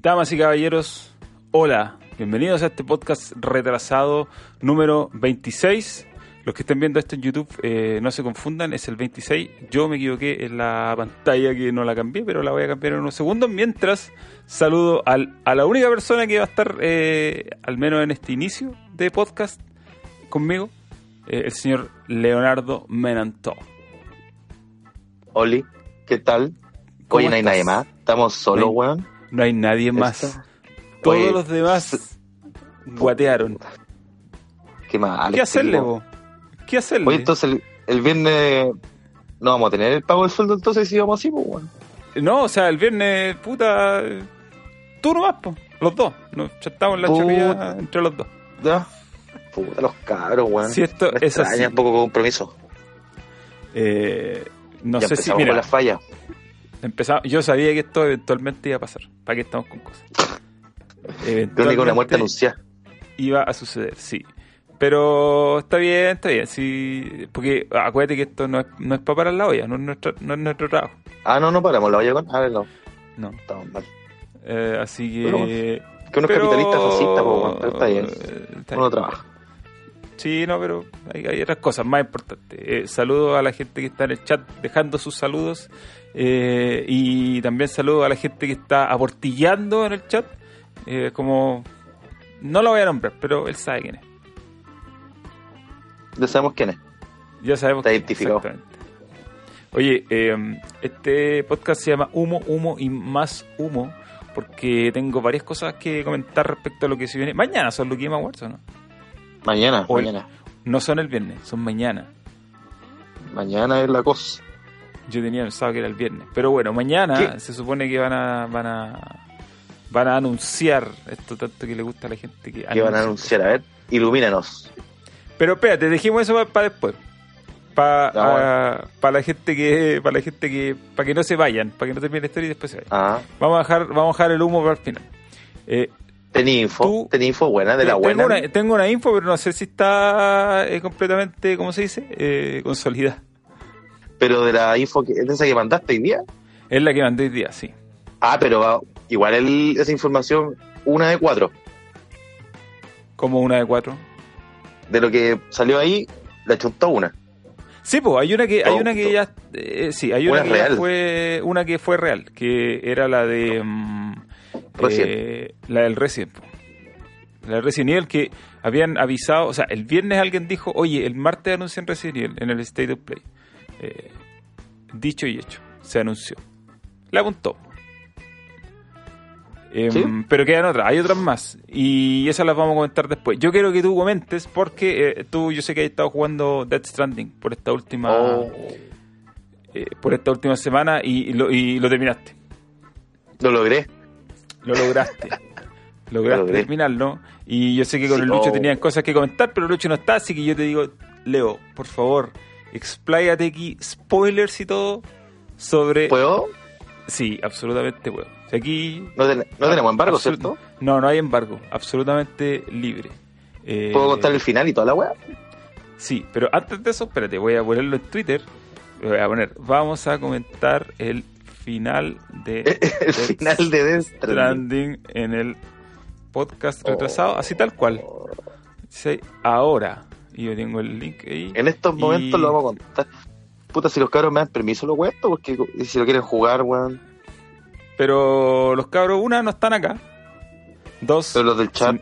Damas y caballeros, hola, bienvenidos a este podcast retrasado número 26. Los que estén viendo esto en YouTube eh, no se confundan, es el 26. Yo me equivoqué en la pantalla que no la cambié, pero la voy a cambiar en unos segundos. Mientras saludo al- a la única persona que va a estar, eh, al menos en este inicio de podcast, conmigo, eh, el señor Leonardo Menantó. Oli, ¿qué tal? ¿Cómo Oye, no hay nadie más. Estamos solos, weón. No hay nadie más. Esta- Todos Oye, los demás guatearon. Qué mal. ¿Qué hacerle, vos? ¿Qué hacerle? Oye, entonces el, el viernes no vamos a tener el pago del sueldo, entonces si vamos así, pues, weón. No, o sea, el viernes, puta. Tú nomás, po, los dos. Nos echamos en la Puta. chorilla entre los dos. Ya. Puta, los cabros, weón. Si esto Me es extraña así. un poco compromiso. Eh, no ya sé si. Mira, con las fallas. Empezamos- yo sabía que esto eventualmente iba a pasar. ¿Para qué estamos con cosas? Crónica una muerte anunciada. Iba a suceder, sí. Pero está bien, está bien. Sí, porque acuérdate que esto no es, no es para parar la olla, no es nuestro, no es nuestro trabajo. Ah, no, no paramos, la vaya con. No. No. Estamos mal. Eh, así que. Pero, Que uno es pero- capitalista fascista, pues, weón. Pero está bien. eh, está Uno bien. trabaja. Sí, no, pero hay, hay otras cosas más importantes. Eh, saludos a la gente que está en el chat dejando sus saludos. eh, y también saludos a la gente que está aportillando en el chat. eh, como. No lo voy a nombrar, pero él sabe quién es. Ya sabemos quién es. Ya sabemos. Está quién es, identificado. exactamente. Oye, este podcast se llama Humo, Humo y Más Humo. Porque tengo varias cosas que comentar respecto a lo que se viene. Mañana son los Game Awards, ¿o no? Mañana, mañana. No son el viernes, son mañana. Mañana es la cosa. Yo tenía pensado que era el viernes. Pero bueno, mañana ¿Qué? se supone que van a, van a van a anunciar esto tanto que le gusta a la gente que Que van a anuncia. anunciar, a ver, ilumínanos. Pero espérate, dejemos eso para después. Para Ya, la gente que para la gente que para que no se vayan, para que no termine la historia y después se vayan. Ah, Vamos a dejar vamos a dejar el humo para el final. Eh, tenía info, Tú- tenía info buena, de la tengo buena. Una, tengo una info, pero no sé si está eh, completamente, ¿cómo se dice? Eh, consolidada. Pero de la info que, de esa que mandaste hoy día. Es la que mandé hoy día, sí. Ah, pero igual el- esa información, una de cuatro. Como una de cuatro. De lo que salió ahí, la chuntó una. Sí, pues hay una que hay Oh, una que ya eh, sí, hay una Una que ya real. fue una que fue real, que era la de mm. Eh, la del Resident. La del Resident Evil que habían avisado, o sea, el viernes alguien dijo, "Oye, el martes anuncian Resident Evil en el State of Play." Eh, dicho y hecho, se anunció. La apuntó. Em, ¿Sí? Pero quedan otras, hay otras más. Y esas las vamos a comentar después. Yo quiero que tú comentes porque eh, tú, yo sé que has estado jugando Death Stranding por esta última Oh, eh, por esta última semana y, y lo, y lo terminaste. lo logré. Lo lograste. lograste logré. terminarlo. Y yo sé que con Sí, el Lucho oh. tenían cosas que comentar, pero el Lucho no está, así que yo te digo, Leo, por favor, expláyate aquí, spoilers y todo, sobre... ¿Puedo? Sí, absolutamente puedo. O sea, aquí... No, ten- no tenemos embargo, ¿cierto? No, no hay embargo. Absolutamente libre. Eh, ¿Puedo contar el final y toda la weá? Sí, pero antes de eso, espérate, voy a ponerlo en Twitter. Voy a poner, vamos a comentar el final de el final de Death Stranding. En el podcast Oh. retrasado, así tal cual. Dice ahora. Y yo tengo el link ahí. En estos Y- momentos lo vamos a contar. Puta, si los cabros me dan permiso lo cuento, porque si lo quieren jugar, weón. Pero los cabros, una, no están acá. Dos, Pero los del chat, son-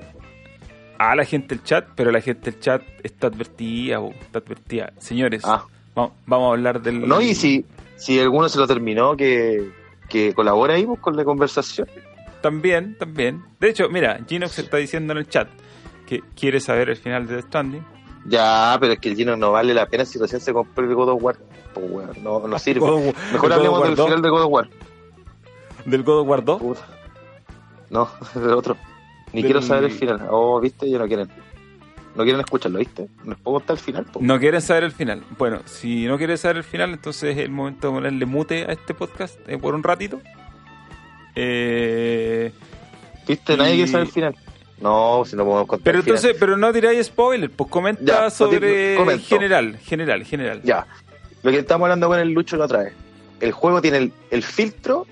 a la gente del chat, pero la gente del chat está advertida, bo, está advertida. Señores, ah. vamos, vamos a hablar del... No, y si, si alguno se lo terminó, que, que colabore ahí pues, con la conversación. También, también. De hecho, mira, Ginox está diciendo en el chat que quiere saber el final de The Stranding. Ya, pero es que el Gino no vale la pena si recién se compró el God of War. Pues, no, no sirve. God Mejor hablemos del final de God of War. 2, del God of War 2. Puta. No, del otro. Ni Del- quiero saber el final. Oh, viste, ya no quieren. No quieren escucharlo, ¿viste? No les puedo contar el final, po. No quieren saber el final. Bueno, si no quieres saber el final, entonces es el momento de ponerle mute a este podcast eh, por un ratito. Eh, ¿Viste? y- Nadie quiere saber el final. No, si no podemos contar pero el final. entonces, pero no tiráis spoiler, pues comenta Ya, sobre comento. general, general, general. Ya. Lo que estábamos hablando con el Lucho la otra vez. El juego tiene el, el filtro,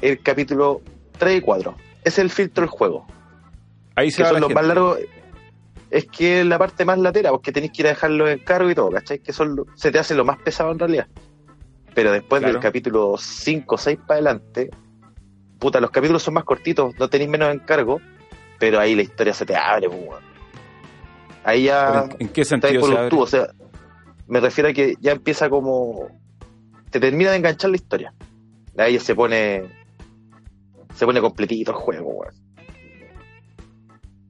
el capítulo 3 y 4. Ese es el filtro del juego. Ahí se que va son los gente. más largos. Es que es la parte más latera, porque tenéis que ir a dejarlo en cargo y todo, ¿cachai? Que son, se te hace lo más pesado en realidad. Pero después Claro. del capítulo 5 o 6 para adelante, puta, los capítulos son más cortitos, no tenéis menos encargo, pero ahí la historia se te abre, pues, weón. Ahí ya ¿En, en qué sentido por se abre? tubo, o sea, me refiero a que ya empieza como. Te termina de enganchar la historia. Ahí ya se pone. Se pone completito el juego, weón.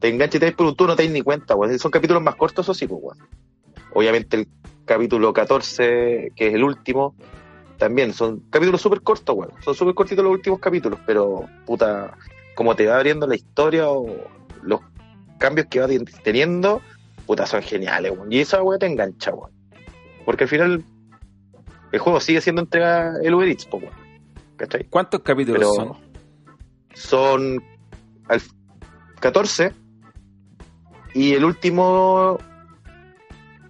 Te engancha y te por un tubo, no te das ni cuenta, weón. Son capítulos más cortos, eso sí, pues, weón. Obviamente el capítulo 14, que es el último, también son capítulos súper cortos, weón. Son súper cortitos los últimos capítulos, pero, puta, como te va abriendo la historia o los cambios que va ten- teniendo, puta, son geniales, weón. Y esa weá te engancha, weón. Porque al final el juego sigue siendo entrega el Uber Eats, weón. ¿Cachai? ¿Cuántos capítulos Pero son? son al 14 y el último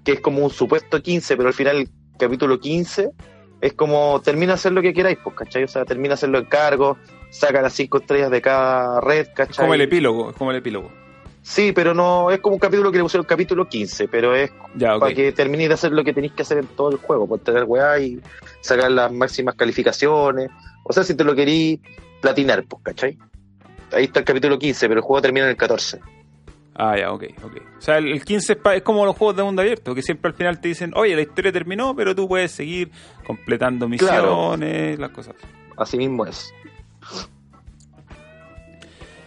que es como un supuesto 15, pero al final el capítulo 15 es como termina a hacer lo que queráis, pues, ¿cachai? O sea, termina a hacer los encargos, saca las cinco estrellas de cada red, Es ¿cachai? como el epílogo, es como el epílogo. Sí, pero no es como un capítulo que le pusieron capítulo 15, pero es Ya, para que terminéis de hacer lo que tenéis que hacer en todo el juego, por tener weá y sacar las máximas calificaciones. O sea, si te lo querís platinar, pues, ¿cachai? Ahí está el capítulo 15, pero el juego termina en el 14. Ah, ya, ok, ok. O sea, el, el 15 es, pa- es como los juegos de mundo abierto, que siempre al final te dicen, oye, la historia terminó, pero tú puedes seguir completando Claro. misiones, las cosas. Así mismo es.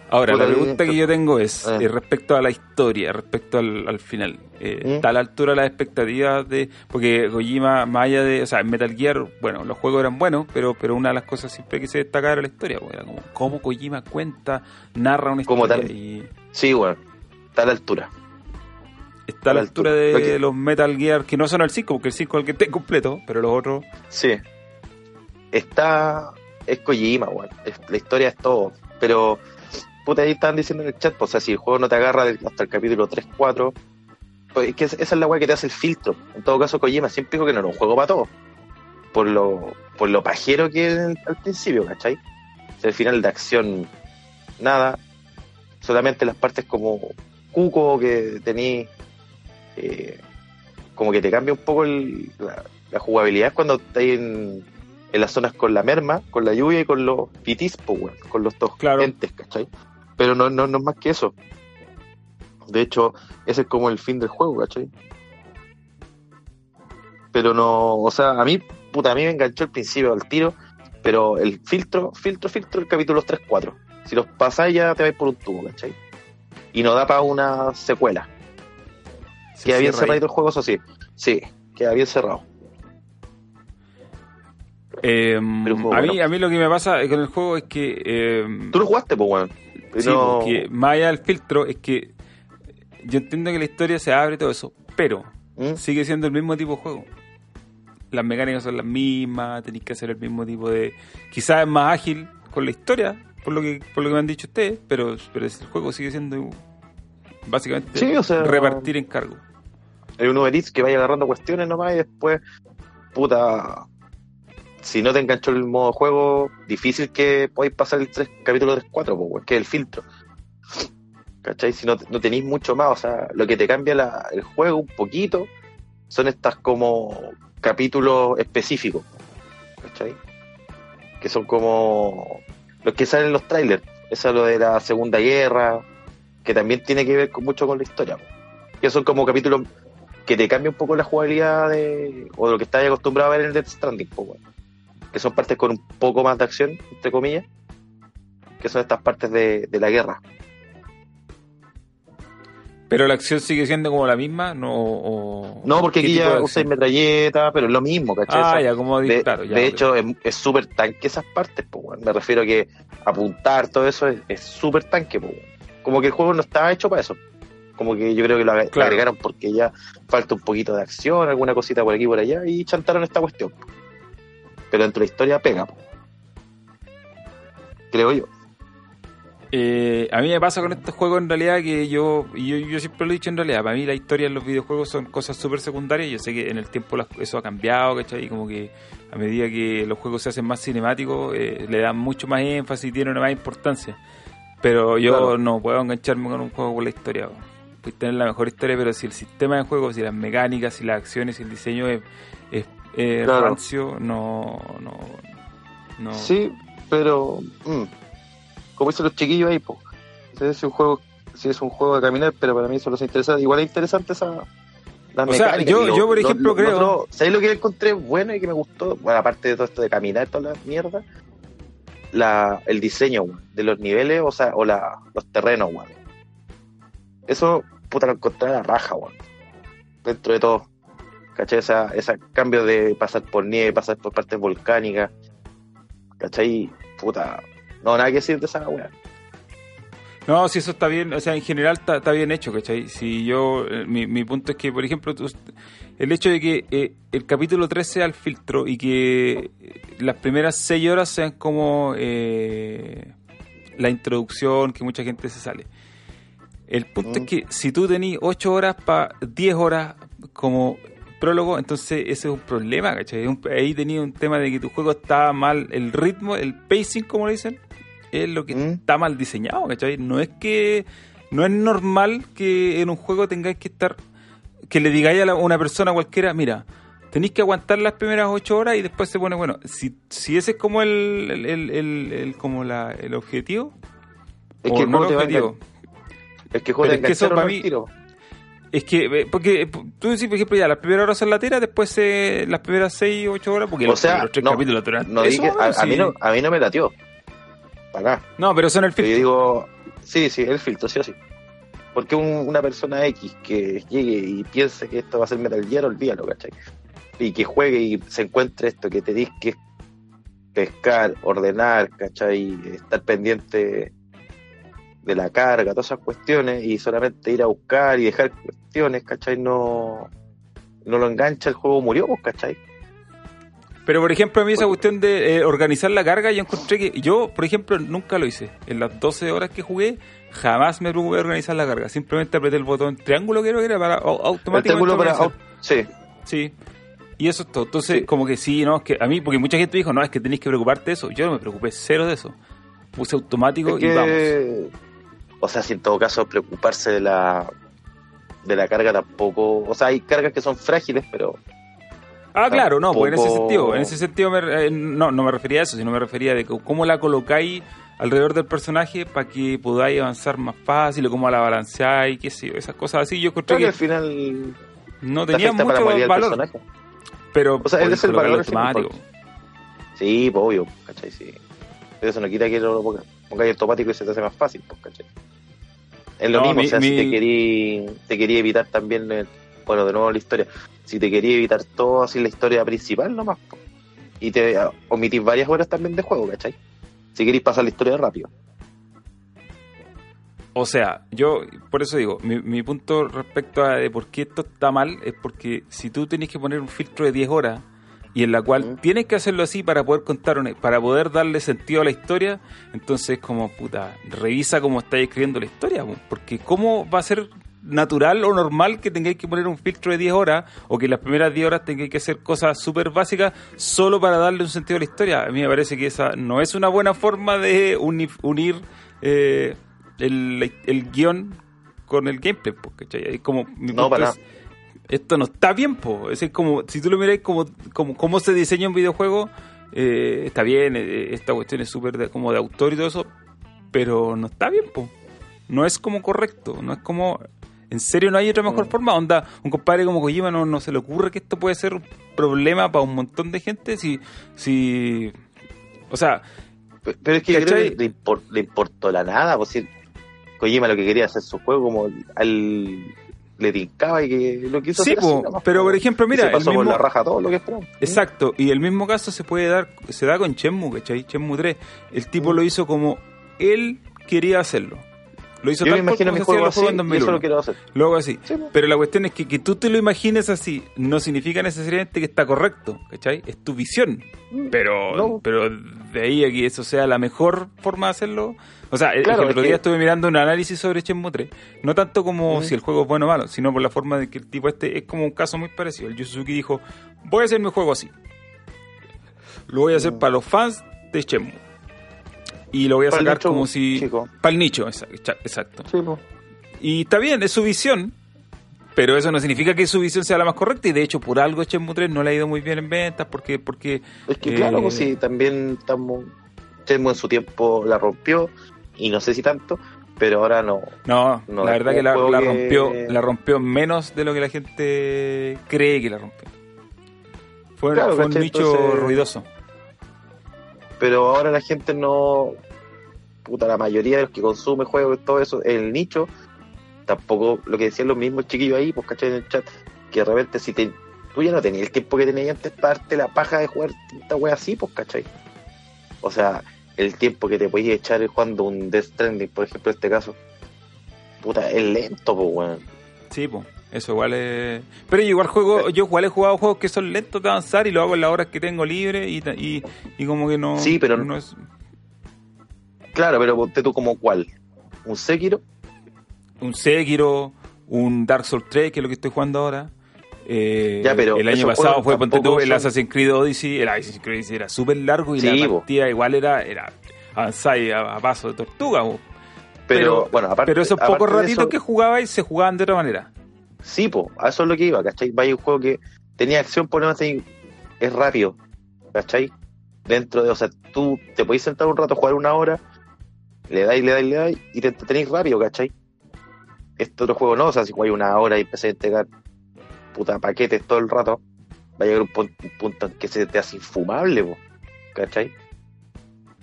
Ahora, Por la ahí- pregunta que yo tengo es, Eh. eh, respecto a la historia, respecto al, al final, eh, ¿Mm? ¿está a la altura de las expectativas de...? Porque Kojima, más allá de... O sea, en Metal Gear, bueno, los juegos eran buenos, pero pero una de las cosas siempre que se destacaba era la historia, pues, era como cómo Kojima cuenta, narra una Como historia tal. y Sí, bueno, está a la altura. está a la altura altura. de los Metal Gear, que no son el 5, porque el 5 es el que esté completo, pero los otros... Sí. Está. Es Kojima, weón. La historia es todo. Pero. Puta, ahí estaban diciendo en el chat, pues, o sea, si el juego no te agarra hasta el capítulo 3, 4. Pues es que esa es la weá que te hace el filtro. En todo caso, Kojima siempre dijo que no era un juego para todos. Por lo, por lo pajero que es al principio, ¿cachai? O sea, el final de acción, nada. Solamente las partes como cuco que tení. eh, como que te cambia un poco el- la, la jugabilidad cuando estás en, en las zonas con la merma, con la lluvia y con los pitis, con los dos Claro. entes, ¿cachai? Pero no, no, no es más que eso. De hecho, ese es como el fin del juego, ¿cachai? Pero no, o sea, a mí, puta, a mí me enganchó al principio al tiro, pero el filtro, filtro, filtro, el capítulo 3-4. Si los pasáis ya te vais por un tubo, ¿cachai? Y no da para una secuela. se Queda bien cerrado el juego, eso sí. Sí, queda bien cerrado. Eh, Pero juego a, mí, bueno. a mí lo que me pasa con el juego es que... eh, Tú lo jugaste, pues, weón. Y Sí, no- porque más allá del filtro es que yo entiendo que la historia se abre y todo eso, pero ¿Mm? sigue siendo el mismo tipo de juego. Las mecánicas son las mismas, tenéis que hacer el mismo tipo de... Quizás es más ágil con la historia, por lo que por lo que me han dicho ustedes, pero, pero el juego sigue siendo básicamente Sí, o sea- repartir encargo. Hay un Uber Eats que vaya agarrando cuestiones nomás y después, puta, si no te enganchó el modo juego, difícil que podáis pasar el 3, capítulo 3-4, pues, weón, que es el filtro. ¿Cachai? Si no, no tenéis mucho más, o sea, lo que te cambia la- el juego un poquito son estas como capítulos específicos, ¿cachai? Que son como los que salen en los trailers. Eso es lo de la Segunda Guerra, que también tiene que ver con, mucho con la historia. Que son como capítulos que te cambia un poco la jugabilidad de, o de lo que estás acostumbrado a ver en el Death Stranding, weón. que son partes con un poco más de acción, entre comillas, que son estas partes de, de la guerra. Pero la acción sigue siendo como la misma, no. O... No, porque ¿qué aquí ya usáis metralleta, pero es lo mismo, ¿cachai? Ah, ya, como de, claro, ya, de hecho, es- es súper tanque esas partes, pues. Me refiero a que apuntar, todo eso es es súper tanque, pues. Como que el juego no estaba hecho para eso. Como que yo creo que lo ag- Claro. agregaron porque ya falta un poquito de acción, alguna cosita por aquí y por allá, y chantaron esta cuestión. Pero dentro de la historia pega, po. creo yo. Eh, a mí me pasa con estos juegos en realidad que yo, yo, yo siempre lo he dicho en realidad, para mí la historia en los videojuegos son cosas súper secundarias, yo sé que en el tiempo eso ha cambiado, ¿cachai? Y como que a medida que los juegos se hacen más cinemáticos, eh, le dan mucho más énfasis y tienen una más importancia. Pero yo Claro. no puedo engancharme con un juego por la historia. Puedes tener la mejor historia, pero si el sistema de juego, si las mecánicas, si las acciones, si el diseño es, es, Claro. rancio, no, no, no. Sí, pero mm, como dicen los chiquillos ahí, pues, es un juego, sí es un juego de caminar, pero para mí eso no es interesante. Igual es interesante esa la O sea, yo- yo, por lo- ejemplo, lo- lo creo- ¿Sabes lo que encontré bueno y que me gustó? Bueno, aparte de todo esto de caminar, toda la mierda, la, el diseño weón, de los niveles, o sea, o la, los terrenos, weón. Eso, puta, lo encontré a la raja, weón. Dentro de todo. ¿Cachai? Esa, ese cambio de pasar por nieve, pasar por partes volcánicas. ¿Cachai? Puta. No, nada que decir de esa weá. No, si eso está bien, o sea, en general está, está bien hecho, ¿cachai? Si yo, eh, mi, mi punto es que, por ejemplo, tú- el hecho de que eh, el capítulo 3 sea el filtro y que eh, las primeras 6 horas sean como eh, la introducción, que mucha gente se sale. El punto Mm. es que si tú tenés 8 horas para 10 horas como prólogo, entonces ese es un problema, ¿cachai? Un- ahí tenía un tema de que tu juego estaba mal, el ritmo, el pacing, como le dicen, es lo que Mm. está mal diseñado, ¿cachai? No es que no es normal que en un juego tengáis que estar que le digáis a la- una persona cualquiera, mira, tenéis que aguantar las primeras ocho horas y después se pone, bueno, si, si ese es como el, el, el- como la, el objetivo, Es que no el objetivo, Es que te es que eso para mí- tiro. es que, eh, porque eh, tú decís, por ejemplo, ya las primeras horas son lateras, después eh, las primeras seis, ocho horas, porque O los, sea, los tres no, capítulos No dije, a, sí. a mí no, a mí no me latió. Para nada. No, pero son el Pero yo filtro. digo, sí, sí, el filtro, sí o sí. Porque un- una persona X que llegue y piense que esto va a ser Metal Gear, olvídalo, ¿cachai? Y que juegue y se encuentre esto, que tenéis que pescar, ordenar, ¿cachai? Estar pendiente de la carga, todas esas cuestiones, y solamente ir a buscar y dejar cuestiones, ¿cachai? No, no lo engancha, el juego murió, pues, ¿cachai? Pero, por ejemplo, a mí esa cuestión de eh, organizar la carga, yo encontré que yo, por ejemplo, nunca lo hice. En las 12 horas que jugué, jamás me preocupé de organizar la carga. Simplemente apreté el botón triángulo, creo que era, para au- El automáticamente triángulo para... organizar. Sí, Sí. Y eso es todo. Entonces, Sí. como que sí, no, es que a mí, porque mucha gente dijo, no, es que tenéis que preocuparte de eso. Yo no me preocupé cero de eso. Puse automático Es y vamos. o sea, si en todo caso preocuparse de la de la carga tampoco, o sea, hay cargas que son frágiles, pero Ah, claro, no, pues en ese sentido, en ese sentido me- eh, no, no me refería a eso, sino me refería de que cómo la colocáis alrededor del personaje para que podáis avanzar más fácil o cómo la balanceáis, qué sé yo, esas cosas así. Yo encontré creo que que al final no te tenía para mucho del valor, pero O sea, es el valor automático. Sí, pues obvio, ¿cachai? Sí. Pero eso no quita que lo ponga- pongáis automático y se te hace más fácil, pues, ¿cachai? Es lo No, mismo, mi- o sea, si te quería te quería evitar también, el- bueno, de nuevo la historia, si te quería evitar todo así la historia principal nomás, y te ah, omitís varias horas también de juego, ¿cachai? Si queréis pasar la historia rápido. O sea, yo por eso digo, mi, mi punto respecto a de por qué esto está mal es porque si tú tenés que poner un filtro de 10 horas y en la cual tienes que hacerlo así para poder contar una, para poder darle sentido a la historia, entonces como puta, revisa cómo estáis escribiendo la historia, po, porque cómo va a ser natural o normal que tengáis que poner un filtro de 10 horas o que las primeras 10 horas tengáis que hacer cosas súper básicas solo para darle un sentido a la historia. A mí me parece que esa no es una buena forma de uni- unir eh, el, el guion con el gameplay, ¿cachai? Es como mi No, punto para es, esto no está bien, po. Es como, si tú lo miras como, como cómo se diseña un videojuego, eh, está bien, eh, esta cuestión es súper de- como de autor y todo eso, pero no está bien, po. No es como correcto, no es como... En serio, no hay otra mejor Mm. forma. Onda, un compadre como Kojima no, no se le ocurre que esto puede ser un problema para un montón de gente. Si, si, o sea, Pe- Pero es que yo creo que le, impor- le importó la nada, pues si Kojima lo que quería hacer su juego como al le tincaba y que lo quiso Sí, hacer así pero po. por ejemplo, mira, se pasó el por la raja todo lo que esperamos. Exacto, y el mismo caso se puede dar, se da con Shenmue, ¿cachai? Shenmue 3. El tipo Mm. lo hizo como él quería hacerlo. Lo hizo Yo me tal cual imagino mi juego así en y eso 2001. lo quiero hacer. Luego así. Sí, po. Pero la cuestión es que que tú te lo imagines así no significa necesariamente que está correcto, ¿cachai? Es tu visión. Pero, No. pero de ahí a que eso sea la mejor forma de hacerlo. O sea, el- Claro, el otro día que- estuve mirando un análisis sobre Shenmue 3. No tanto como si el juego es bueno o malo, sino por la forma de que el tipo este es como un caso muy parecido. El Yu Suzuki dijo, voy a hacer mi juego así. Lo voy a hacer Mm. para los fans de Shenmue. Y lo voy a sacar nicho como si... chico. Para el nicho, exa- exa- exacto. Sí. Y está bien, es su visión, pero eso no significa que su visión sea la más correcta. Y de hecho, por algo Shenmue 3 no le ha ido muy bien en ventas, porque... porque Es que eh, claro, pues sí, también estamos. En su tiempo la rompió, y no sé si tanto, pero ahora no. No, No, la verdad que la, la que- rompió la rompió menos de lo que la gente cree que la rompió. Fue, Claro, fue un nicho Entonces- ruidoso. Pero ahora la gente no. Puta, la mayoría de los que consume juegos y todo eso, el nicho, tampoco lo que decían los mismos chiquillos ahí, pues cachai en el chat, que de repente si te, tú ya no tenías el tiempo que tenías antes para darte la paja de jugar esta wea así, pues cachai. O sea, el tiempo que te podías echar jugando un Death Stranding, por ejemplo, en este caso, puta, es lento, pues weón. Sí, pues. Eso igual es... Pero yo igual juego, yo igual he jugado juegos que son lentos de avanzar y lo hago en las horas que tengo libre y, y, y como que no... Sí, pero- no es Claro, pero ponte tú como cuál, un Sekiro, un Sekiro, un Dark Souls 3, que es lo que estoy jugando ahora. Eh, Ya, pero el año pasado fue ponte tú, el Assassin's Creed Odyssey. El Assassin's Creed Odyssey era súper largo y Sí, la bo. partida igual era, era avanzar y a, a paso de tortuga. bo. pero, bueno, aparte. pero esos aparte pocos ratitos eso- que jugabais se jugaban de otra manera. Sí, po, a eso es lo que iba, ¿cachai? Vaya un juego que tenía acción, por lo menos ahí, es rápido, ¿cachai? Dentro de, o sea, tú te podéis sentar un rato, jugar una hora, le dais, le dais, le dais, y te tenéis rápido, ¿cachai? Este otro juego no, o sea, si jugáis una hora y empecé a entregar puta paquetes todo el rato, va a llegar un, pun- un punto en que se te hace infumable, po, ¿cachai?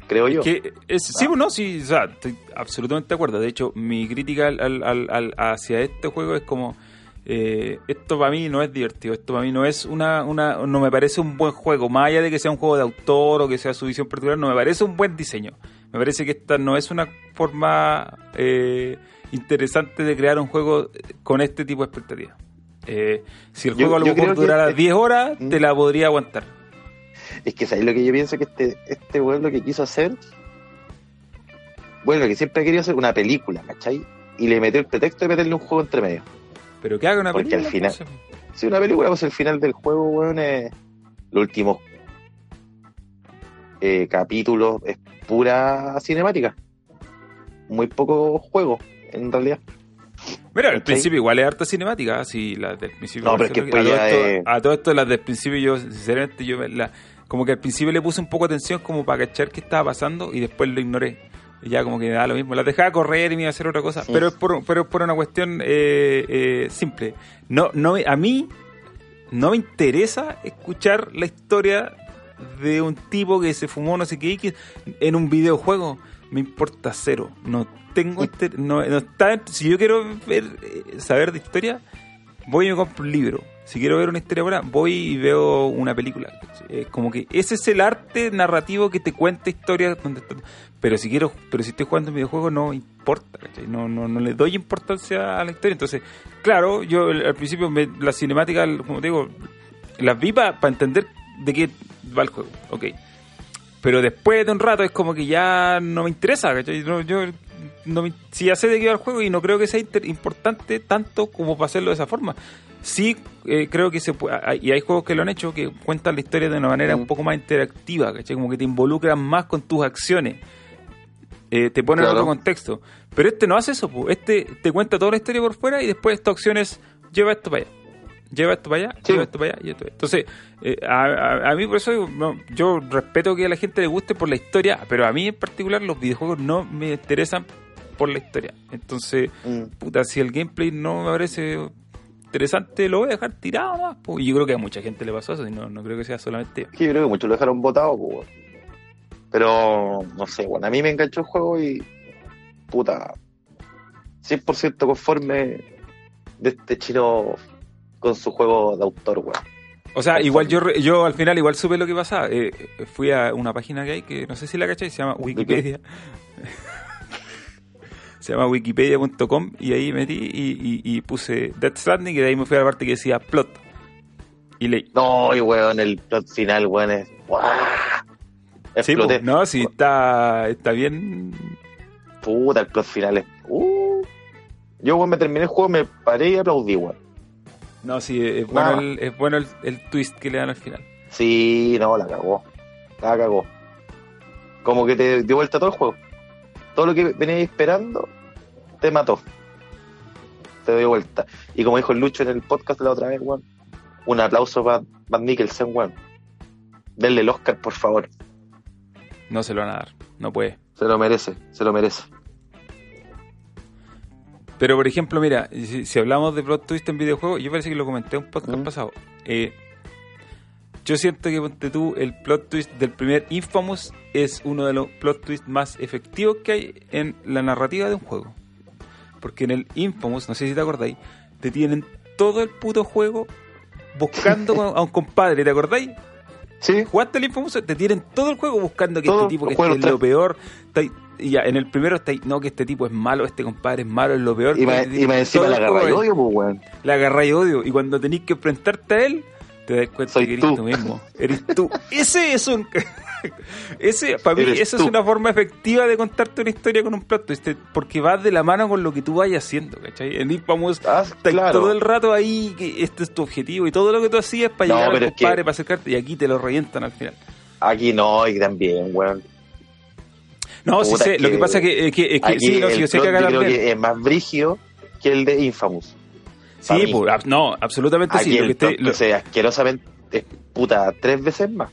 Creo yo. Que es, sí, no, sí, o sea, estoy absolutamente de acuerdo. De hecho, mi crítica al- al- al- hacia este juego es como, eh, esto para mí no es divertido, esto para mí no es una, una, no me parece un buen juego, más allá de que sea un juego de autor o que sea su visión particular, no me parece un buen diseño. Me parece que esta no es una forma eh, interesante de crear un juego con este tipo de expectativas. Eh, si el Yo- juego a lo yo mejor que durara este- 10 horas, Mm. te la podría aguantar. Es que ¿sabes lo que yo pienso que este, este weón lo que quiso hacer? Bueno, lo que siempre ha querido hacer una película, ¿cachai? Y le metió el pretexto de meterle un juego entre medio. Pero que haga una Porque película. al final-. Si una película, pues el final del juego, weón, es. Los últimos eh, capítulos es pura cinemática. Muy poco juego, en realidad. Mira, al principio igual es harta cinemática, así las del principio. No, pero es que a, todo esto, es- a todo esto las del principio yo, sinceramente, yo me la, como que al principio le puse un poco de atención como para cachar qué estaba pasando y después lo ignoré. Ya como que me da lo mismo. Las dejaba correr y me iba a hacer otra cosa. Sí. Pero es por, pero es por una cuestión eh, eh, simple. No, no, a mí no me interesa escuchar la historia de un tipo que se fumó no sé qué en un videojuego. Me importa cero. No tengo inter- no, no está si yo quiero ver, eh, saber de historia, voy y me compro un libro. Si quiero ver una historia buena, voy y veo una película. Es como que ese es el arte narrativo que te cuenta historias. donde está- Pero si quiero, pero si estoy jugando un videojuego no importa, ¿cachai? no, no, no le doy importancia a la historia. Entonces, claro, yo al principio me, las cinemáticas, como te digo, las vi para entender de qué va el juego. Ok. Pero después de un rato es como que ya no me interesa, ¿cachai? No, yo no me- si ya sé de qué va el juego y no creo que sea inter- importante tanto como para hacerlo de esa forma. Sí, eh, creo que se puede, hay- y hay juegos que lo han hecho que cuentan la historia de una manera un poco más interactiva, ¿cachai? Como que te involucran más con tus acciones. Eh, te ponen en otro contexto. Pero este no hace eso, po. este te cuenta toda la historia por fuera y después tu acción es lleva esto para allá. Lleva esto para allá, Sí. lleva esto para allá y esto. Entonces, eh, a, a- a mí por eso no, yo respeto que a la gente le guste por la historia, pero a mí en particular los videojuegos no me interesan por la historia. Entonces, Mm. puta, si el gameplay no me parece interesante, lo voy a dejar tirado más. po. Y yo creo que a mucha gente le pasó eso, y no, no creo que sea solamente yo creo que muchos lo dejaron botado, pues, weón. Pero, no sé, bueno, a mí me enganchó el juego y. Puta. 100% conforme de este chino con su juego de autor, weón. O sea, igual yo, yo al final igual supe lo que pasaba. Eh, fui a una página que hay que no sé si la cacháis, se llama Wikipedia. se llama wikipedia.com y ahí metí y, y- y puse Death Stranding y de ahí me fui a la parte que decía plot. Y leí. No, y weón, el plot final, weón, es. ¡Guau! Exploté. no, sí, está, está bien. Puta, el plot final es. Uh. Yo, weón, me terminé el juego, me paré y aplaudí, weón. No, sí, es bueno, el, es bueno el, el twist que le dan al final. Sí, no, la cagó. La cagó. Como que te dio vuelta todo el juego. Todo lo que venías esperando, te mató. Te dio vuelta. Y como dijo el Lucho en el podcast la otra vez, weón, un aplauso para Van Mikkelsen, weón. Denle el Oscar, por favor. No se lo van a dar, no puede. Se lo merece, se lo merece. Pero por ejemplo, mira, si, si hablamos de plot twist en videojuegos, yo parece que lo comenté en un podcast Mm. pasado. Eh, yo siento que ponte tú, el plot twist del primer Infamous es uno de los plot twists más efectivos que hay en la narrativa de un juego. Porque en el Infamous, no sé si te acordáis, te tienen todo el puto juego buscando a un compadre, ¿te acordáis? Sí, jugaste el Infamous, te tienen todo el juego buscando que Todo, este tipo que este es lo peor. Está y ya, en el primero está no, que este tipo es malo, este compadre es malo, es lo peor. y más Te y tienen más encima la agarra y odio, pues, weón. La agarra y odio. Y cuando tenéis que enfrentarte a él, te das cuenta Soy que eres tú. tú. mismo. Eres tú. Ese es un. Ese, para mí, Eres eso es una forma efectiva de contarte una historia con un plot twist. Porque vas de la mano con lo que tú vayas haciendo, ¿cachai? En Infamous Ah, claro. todo el rato ahí, que este es tu objetivo, y todo lo que tú hacías para No, llegar al pero es compadre, que- para acercarte, y aquí te lo revientan al final. Aquí no, y también, weón. No, sí Puta, sé, es lo que pasa es que, es que, es que sí, no, sí, yo sé que acá creo que es más brigio que el de Infamous. Sí, pues, no, absolutamente Aquí sí. Lo que esté- lo- asquerosamente, es puta, tres veces más.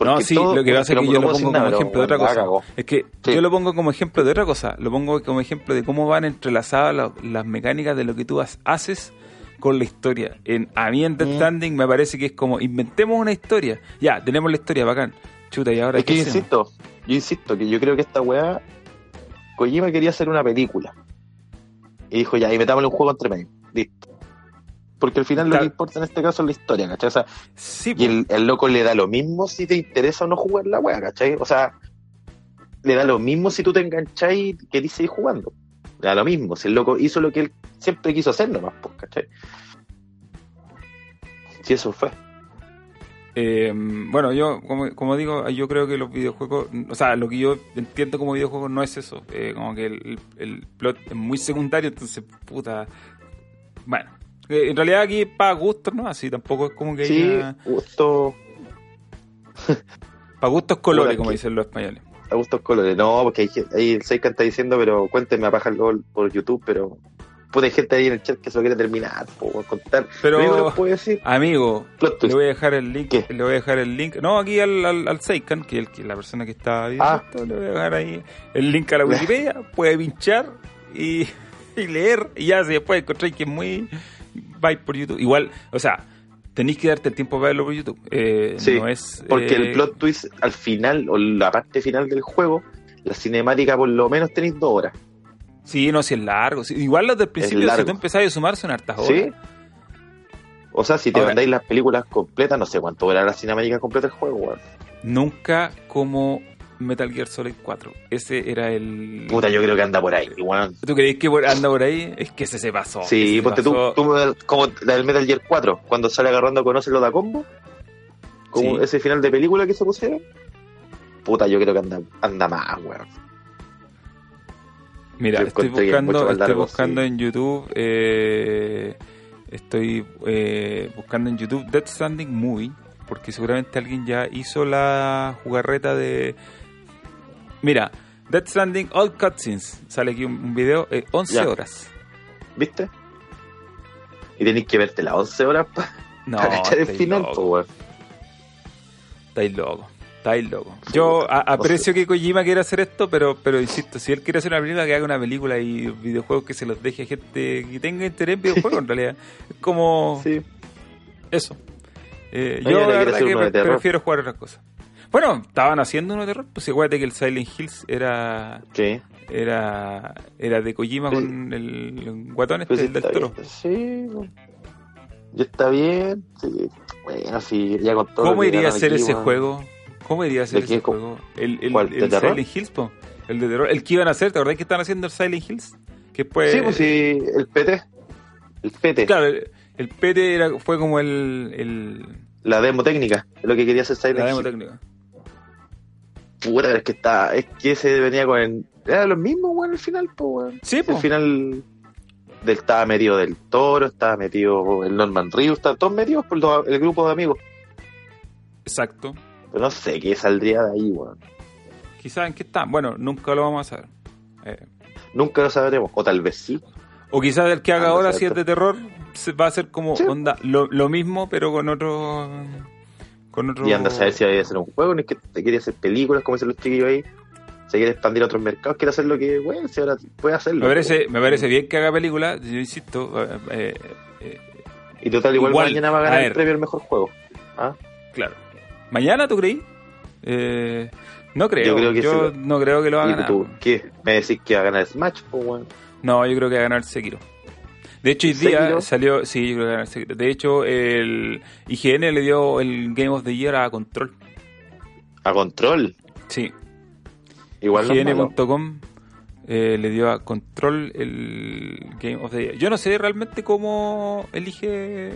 no, sí, todo- lo que pasa es que yo lo pongo como ejemplo de otra cosa. Es que Sí. yo lo pongo como ejemplo de otra cosa. Lo pongo como ejemplo de cómo van entrelazadas la- las mecánicas de lo que tú haces con la historia. En, a mí en Death Mm. Me parece que es como, inventemos una historia. Ya, tenemos la historia, bacán. Chuta, y ahora Es que yo insisto, yo insisto que yo creo que esta weá, Kojima quería hacer una película. Y dijo, ya, y metámosle un juego entre medio. Listo. Porque al final lo que importa en este caso es la historia, ¿cachai? O sea, Sí, y el, el loco le da lo mismo si te interesa o no jugar la weá, ¿cachai? O sea, le da lo mismo si tú te enganchás y querís seguir jugando. Le da lo mismo, si el loco hizo lo que él siempre quiso hacer nomás, pues, ¿cachai? Si eso fue. Eh, bueno, yo, como, como digo, yo creo que los videojuegos, o sea, lo que yo entiendo como videojuegos no es eso. Eh, como que el, el plot es muy secundario, entonces, puta. Bueno, eh, en realidad aquí para gustos, ¿no? Así tampoco es como que Sí, haya. gusto, Para gustos colores, como dicen los españoles. a gustos colores. No, porque hay, ahí el Seika está diciendo, pero cuéntenme a paja LOL por YouTube, pero puta hay gente ahí en el chat que se lo quiere terminar, por contar. Pero- puedo decir, Amigo, plot le voy a dejar el link. ¿Qué? Le voy a dejar el link. No, aquí al, al, al Seikan, que es el, que la persona que está viendo Ah. esto, le voy a dejar ahí el link a la Wikipedia. puede pinchar y, y leer. Y ya, si después encontráis que es muy. vais por YouTube. Igual, o sea, tenéis que darte el tiempo para verlo por YouTube. Eh, Sí, no es, Porque eh, el plot twist al final, o la parte final del juego, la cinemática por lo menos tenéis dos horas. Sí, no, si es largo. Igual los del principio, si tú empezás a sumar, son hartas horas. ¿Sí? O sea, si te mandáis las películas completas, no sé cuánto dura la cinemática completa del juego, weón. Nunca como Metal Gear Solid 4. Ese era el. Puta, yo creo que anda por ahí. ¿Tú crees que anda por ahí? Es que ese se pasó. Sí, ponte tú, tú como la del Metal Gear 4, cuando sale agarrando conoce lo da combo, como Sí. ese final de película que se pusieron. Puta, yo creo que anda, anda más, weón. Mira, estoy buscando, estoy buscando sí. en YouTube, eh, estoy eh, buscando en YouTube Death Stranding Movie, porque seguramente alguien ya hizo la jugarreta de... Mira, Death Stranding All Cutscenes, sale aquí un, un video, eh, 11 Ya. horas. ¿Viste? Y tenéis que verte las 11 horas para No, cachar el estáis final, weón. estáis loco, estáis loco. Yo a- aprecio que Kojima quiera hacer esto, pero pero insisto, si él quiere hacer una película, que haga una película y videojuegos que se los deje a gente que tenga interés en videojuegos, en realidad. Es como... Sí. Eso. Eh, yo la verdad que pre- terror. prefiero jugar otras cosas. Bueno, estaban haciendo uno de terror, pues acuérdate que el Silent Hills era Sí. era era de Kojima con el guatón este Pues el del toro. bien, Sí. pues. Ya está bien. Sí. Bueno, sí, ya con todo. ¿Cómo iría a ser ese juego? ¿Cómo iría a ser ese juego? El, el, ¿Cuál? ¿De el terror? Silent Hills, po. El de terror. El que iban a hacer, ¿te acordás que estaban haciendo el Silent Hills? Que después... Sí, pues sí, el PT. El PT. Claro, el, el PT era, fue como el, el La demo técnica. Lo que quería hacer Silent la demo Hill. técnica. Puta, es que está. Es que ese venía con. el- Era lo mismo, weón, al final, pues, weón. Sí, Al po. final. Del, estaba metido del toro, estaba metido el Norman Reedus, estaban todos metidos por los- el grupo de amigos. Exacto. Pero no sé qué saldría de ahí, weón. Quizás en qué está. Bueno, nunca lo vamos a saber. Eh, Nunca lo sabremos. O tal vez sí. O quizás el que haga Ah, ahora, si es de terror, se- va a ser como Sí. onda, lo, lo mismo, pero con otro. Con otro. Y anda a saber si vaya a hacer un juego, ni es que te quiere hacer películas, como dicen los chiquillos ahí. Se quiere expandir a otros mercados, quiere hacer lo que, bueno, si ahora puede hacerlo. Me parece, me parece bien que haga película, yo insisto. eh, eh, eh, Y total, igual, Igual, mañana va a a ganar ver. el premio al mejor juego. ¿Ah? claro. ¿Mañana tú creí? Eh, no creo. Yo creo que Yo sí. no creo que lo va a ¿Y ganar. tú qué? ¿Me decís que va a ganar Smash? Pues, weón. No, yo creo que va a ganar Sekiro. De hecho, hoy día ¿Sekiro? salió. Sí. De hecho, el IGN le dio el Game of the Year a Control. A control. Sí, Igual. IGN.com eh, le dio a Control el Game of the Year. Yo no sé realmente cómo elige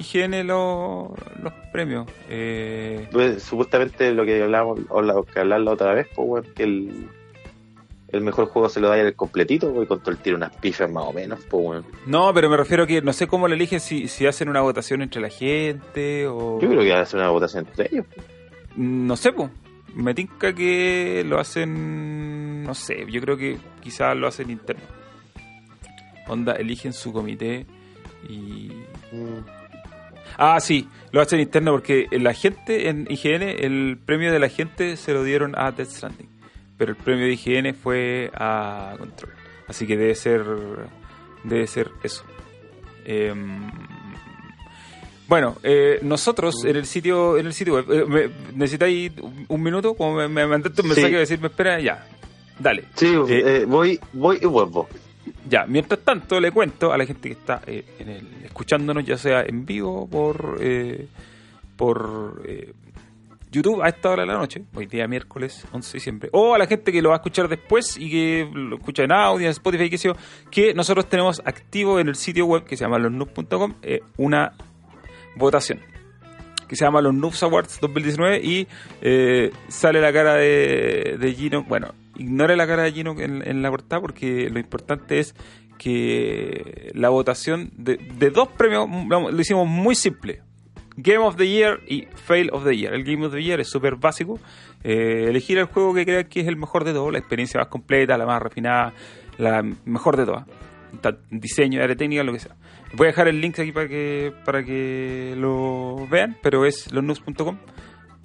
IGN lo- los premios. Eh, Pues, supuestamente lo que hablábamos, o lo que hablar la otra vez, pues, que el, el mejor juego se lo da el completito, pues, y control tiene unas pifas más o menos, pues, no, pero me refiero a que no sé cómo lo eligen, si, si hacen una votación entre la gente o... Yo creo que hacer una votación entre ellos. No sé, pues. Me tinca que lo hacen. No sé, yo creo que quizás lo hacen interno. Onda, eligen su comité y. Mm. Ah, sí, lo hacen interno porque la gente en IGN, el premio de la gente se lo dieron a Death Stranding. Pero el premio de IGN fue a Control. Así que debe ser. Debe ser eso. Em, bueno, eh, nosotros en el sitio en el sitio web, eh, ¿necesitáis un- minuto? Como me, me mandaste un Sí. mensaje a decirme, espera, ya, dale. Sí, Eh, voy, voy y vuelvo. Ya, mientras tanto le cuento a la gente que está en el, escuchándonos, ya sea en vivo por por YouTube a esta hora de la noche, hoy día miércoles 11 de diciembre, o a la gente que lo va a escuchar después y que lo escucha en audio, en Spotify, que yo, que nosotros tenemos activo en el sitio web que se llama losnoob.com eh, una votación que se llama los Noobs Awards 2019 y eh, sale la cara de, Gino. Bueno, ignore la cara de Gino en, la portada porque lo importante es que la votación de, dos premios lo hicimos muy simple. Game of the Year y Fail of the Year. El Game of the Year es súper básico. Eh, elegir el juego que crean que es el mejor de todos, la experiencia más completa, la más refinada, la mejor de todas. Diseño, área técnica, lo que sea. Voy a dejar el link aquí para que para que lo vean, pero es losnews.com.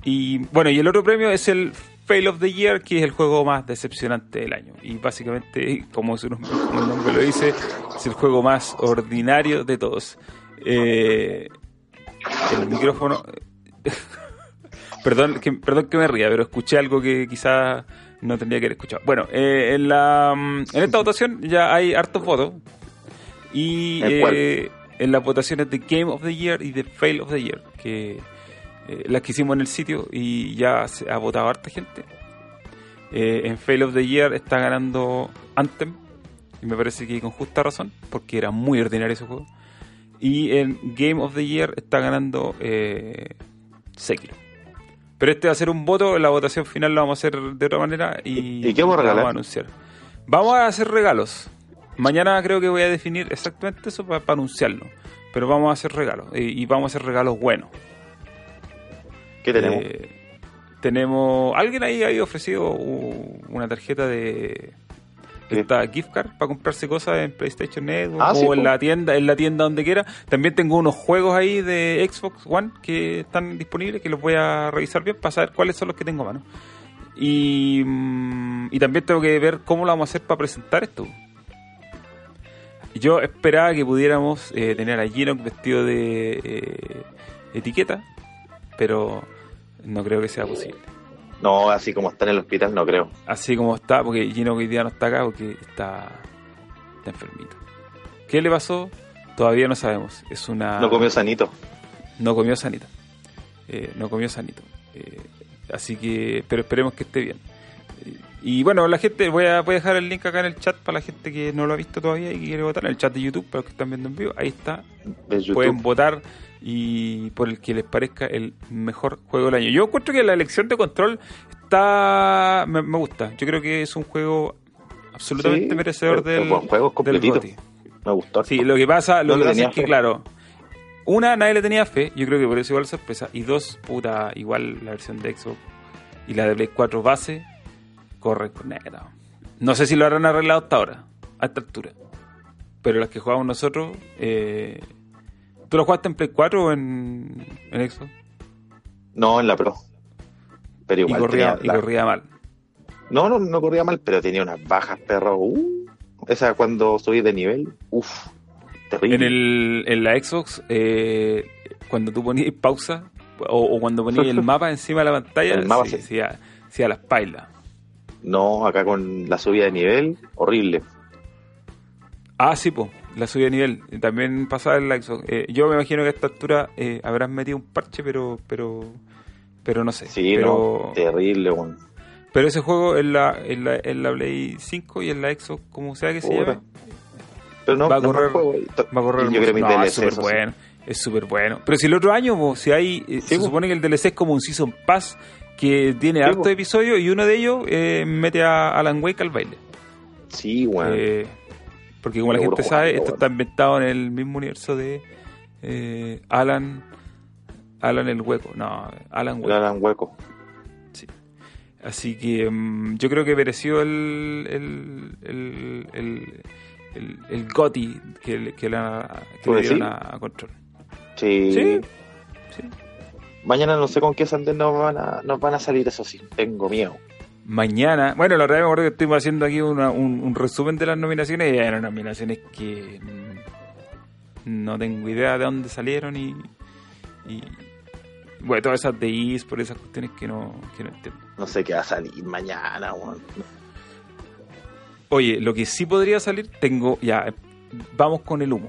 Y bueno, y el otro premio es el Fail of the Year, que es el juego más decepcionante del año. Y básicamente, como, su como el nombre lo dice, es el juego más ordinario de todos. Eh, el micrófono. perdón, que, perdón que me ría, pero escuché algo que quizá no tendría que haber escuchado. Bueno, eh, en, la, mm, en esta votación ya hay hartos votos. Y eh, en las votaciones de Game of the Year y de Fail of the Year, que eh, las que hicimos en el sitio y ya se ha votado harta gente. En Fail of the Year está ganando Anthem, y me parece que con justa razón, porque era muy ordinario ese juego. Y en Game of the Year está ganando eh, Sekiro. Pero este va a ser un voto, la votación final la vamos a hacer de otra manera y, ¿Y qué vamos a la regalar? a anunciar. Vamos a hacer regalos. Mañana creo que voy a definir exactamente eso para, anunciarlo. Pero vamos a hacer regalos y, y vamos a hacer regalos buenos. ¿Qué tenemos? Eh, tenemos. Alguien ahí había ofrecido una tarjeta de. Sí. Esta gift card para comprarse cosas en PlayStation Network Ah, o sí, en la tienda, en la tienda donde quiera. También tengo unos juegos ahí de Xbox One que están disponibles que los voy a revisar bien para saber cuáles son los que tengo a mano. Y, mm, y también tengo que ver cómo lo vamos a hacer para presentar esto. Yo esperaba que pudiéramos eh, tener a Gino vestido de eh, etiqueta, pero no creo que sea posible. No, así como está en el hospital, no creo. Así como está, porque Gino hoy día no está acá porque está, está enfermito. ¿Qué le pasó? Todavía no sabemos. Es una. No comió sanito. No comió sanito. Eh, no comió sanito. Eh, así que, pero esperemos que esté bien. Eh, y bueno, la gente, voy a, voy a dejar el link acá en el chat para la gente que no lo ha visto todavía y que quiere votar, en el chat de YouTube, para los que están viendo en vivo, ahí está. Pueden votar y por el que les parezca el mejor juego del año. Yo encuentro que la elección de control está me, me gusta. Yo creo que es un juego absolutamente Sí, merecedor del, juegos del. Me gustó. Sí, lo que pasa, lo No que pasa es que, fe. claro, una, nadie le tenía fe, yo creo que por eso igual sorpresa. Y dos, puta, igual la versión de Xbox y la de Play 4 base corre con negra. No sé si lo habrán arreglado hasta ahora, a esta altura. Pero las que jugamos nosotros, eh, ¿tú lo jugaste en Play 4 o en, en Xbox? No, en la Pro. Pero Y igual corría, tenía y la- corría mal. No, no, no corría mal, pero tenía unas bajas, perro. Uh, esa cuando subí de nivel, uff, terrible. En, el, en la Xbox, eh, cuando tú ponías pausa o, o cuando ponías el mapa encima de la pantalla, El mapa, sí, sí. sí, a, sí, a las pailas. No, acá con la subida de nivel, horrible. Ah, sí, pues, la subida de nivel. También pasaba en la Xbox. Eh, yo me imagino que a esta altura eh, habrán metido un parche, pero pero pero no sé. Sí, pero, no, terrible, weón. pero ese juego en la, en, la, en la Play 5 y en la Xbox, como sea que se Puta. llame, Pero no, va a no correr- me juego. va a correr Yo creo no, DLC, es súper sí. bueno. Es súper bueno. Pero si el otro año, po, si hay, eh, se po. supone que el DLC es como un Season Pass que tiene Sí, hartos po. episodios y uno de ellos eh, mete a Alan Wake al baile. Sí, weón. Eh, porque como la gente sabe, esto está inventado en el mismo universo de eh, Alan Alan el Hueco. No, Alan Wake. dan hueco. Sí. Así que mm, yo creo que mereció el el el, el, el, el GOTY que, le- que, la, que ¿Tú le dieron a, a Control. Sí. Sí. Sí. Mañana no sé con qué sandén nos van a, nos van a salir, eso sí. Tengo miedo. Mañana, bueno, la verdad me acuerdo que estuvimos haciendo aquí una- un, un resumen de las nominaciones y eran nominaciones que no tengo idea de dónde salieron y, y bueno, todas esas de por esas cuestiones que no, que no entiendo. No sé qué va a salir mañana, weón. Oye, lo que sí podría salir, tengo ya, vamos con el humo.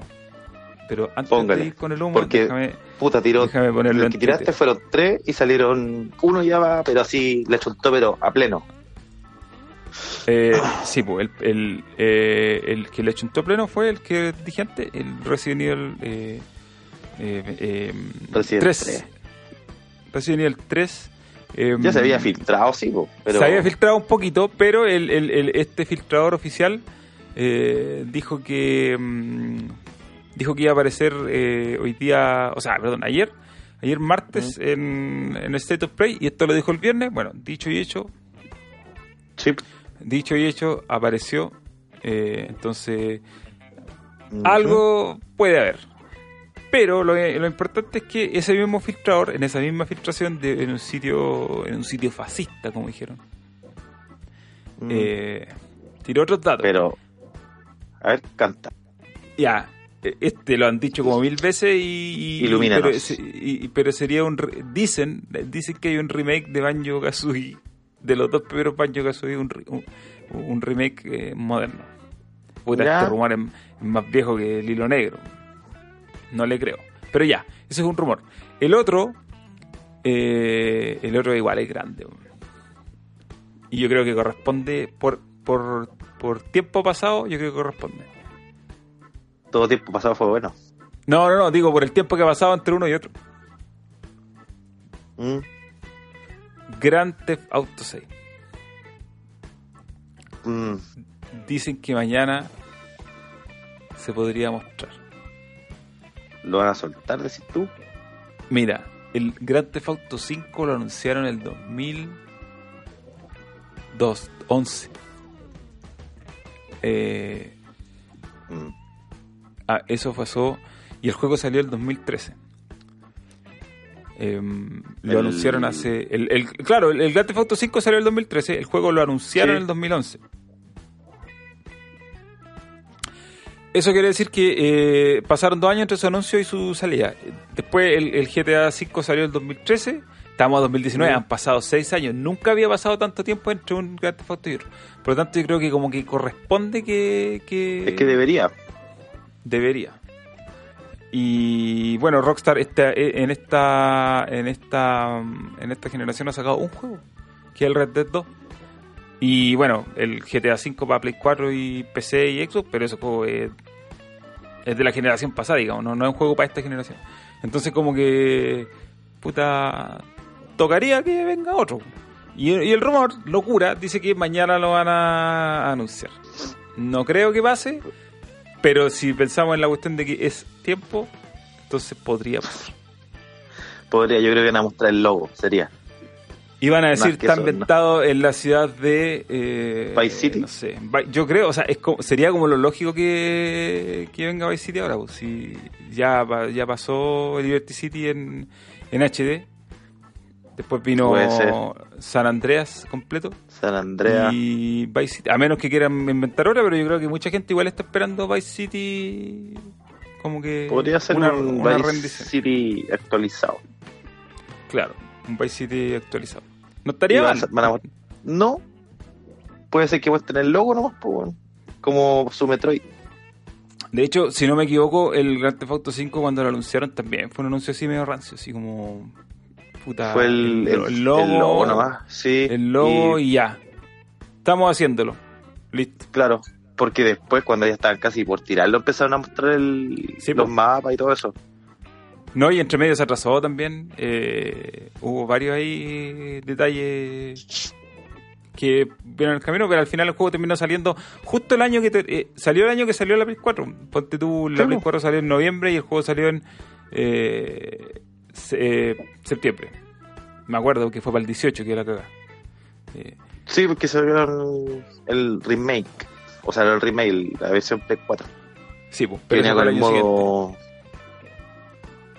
Pero antes Póngale, de ir con el humo, porque déjame, Puta, tiró. déjame ponerlo en que tiraste Twitter. fueron tres y salieron. Uno ya va, pero así le chuntó, pero a pleno. Eh, sí, pues, el, el, eh, el que le chuntó pleno fue el que dije antes, el Resident Evil eh, eh, eh, Resident 3. 3. Resident Evil 3. eh, Ya se había filtrado, sí, po, pero. Se había filtrado un poquito, pero el, el- el- este filtrador oficial eh, dijo que mm, dijo que iba a aparecer eh, hoy día, o sea, perdón, ayer, ayer martes en, en State of Play, y esto lo dijo el viernes. Bueno, dicho y hecho, Sí. dicho y hecho, apareció. eh, entonces, algo puede haber. Pero lo, lo importante es que ese mismo filtrador, en esa misma filtración de, en un sitio en un sitio fascista, como dijeron, eh, tiró otros datos. Pero. A ver, canta. ya, este lo han dicho como mil veces y, y- pero, y- sería un dicen dicen que hay un remake de Banjo Kazooie de los dos primeros Banjo Kazooie un, un, un remake eh, moderno. Puta, este rumor es, más viejo que el hilo negro. No le creo. Pero ya, ese es un rumor. El otro, eh, el otro igual es grande. Y yo creo que corresponde por, por, por tiempo pasado, yo creo que corresponde. Todo tiempo pasado fue bueno. No, no, no, digo por el tiempo que ha pasado entre uno y otro. Mm. Grand Theft Auto 6. Mm. Dicen que mañana se podría mostrar. ¿Lo van a soltar, decís tú? Mira, el Grand Theft Auto 5 lo anunciaron en el 2011. Eh, Mm. Ah, eso pasó y el juego salió en el 2013. Em, lo El- anunciaron hace. El, el- claro, el, el Grand Theft Auto 5 salió en el 2013, el juego lo anunciaron Sí. en el 2011. Eso quiere decir que eh, pasaron dos años entre su anuncio y su salida. Después el, el GTA V salió en 2013, estamos en 2019, Mm. han pasado seis años. Nunca había pasado tanto tiempo entre un Grand Theft Auto y otro. Por lo tanto, yo creo que como que corresponde que... que Es que debería. Debería. Y bueno, Rockstar este- en esta en esta en esta generación ha sacado un juego, que es el Red Dead 2. Y bueno, el GTA V para Play 4 y PC y Xbox, pero ese juego es, de la generación pasada, digamos, no, es un juego para esta generación. Entonces como que puta tocaría que venga otro. Y el rumor, locura, dice que mañana lo van a anunciar. No creo que pase, pero si pensamos en la cuestión de que es tiempo, entonces podría pasar. Podría, yo creo que van a mostrar el logo, sería. Y van a decir, está ambientado en la ciudad de... eh, Vice City. No sé. Yo creo, o sea, es como- sería como lo lógico que, que venga Vice City ahora. Pues, si ya, ya pasó Liberty City en, en HD. Después vino Puede ser. San Andreas completo. San Andrea. Y Vice City. A menos que quieran inventar ahora, pero yo creo que mucha gente igual está esperando Vice City como que... Podría ser una, un una Vice rendición. City actualizado. Claro, un Vice City actualizado. No estaría van van a- No. Puede ser que muestren el logo nomás, pues, como su Metroid. De hecho, si no me equivoco, el Grand Theft Auto 5 cuando lo anunciaron también fue un anuncio así medio rancio, así como puta, Fue el, el, el logo, el logo nomás. Sí. el logo y- y, ya. Estamos haciéndolo. Listo. Claro, porque después cuando ya estaban casi por tirarlo empezaron a mostrar el, Sí, los mapas y todo eso. No, y entre medio se atrasó también. eh, hubo varios ahí detalles que vieron el camino, pero al final el juego terminó saliendo justo el año que te- eh, salió el año que salió la Play 4. Ponte tú, la Claro. Play 4 salió en noviembre y el juego salió en eh, eh, septiembre. Me acuerdo que fue para el 18 que era cagada. Eh, Sí, porque salieron el remake. O sea, el remake, la versión Play 4. sí, pues, pero venía con el año siguiente. modo.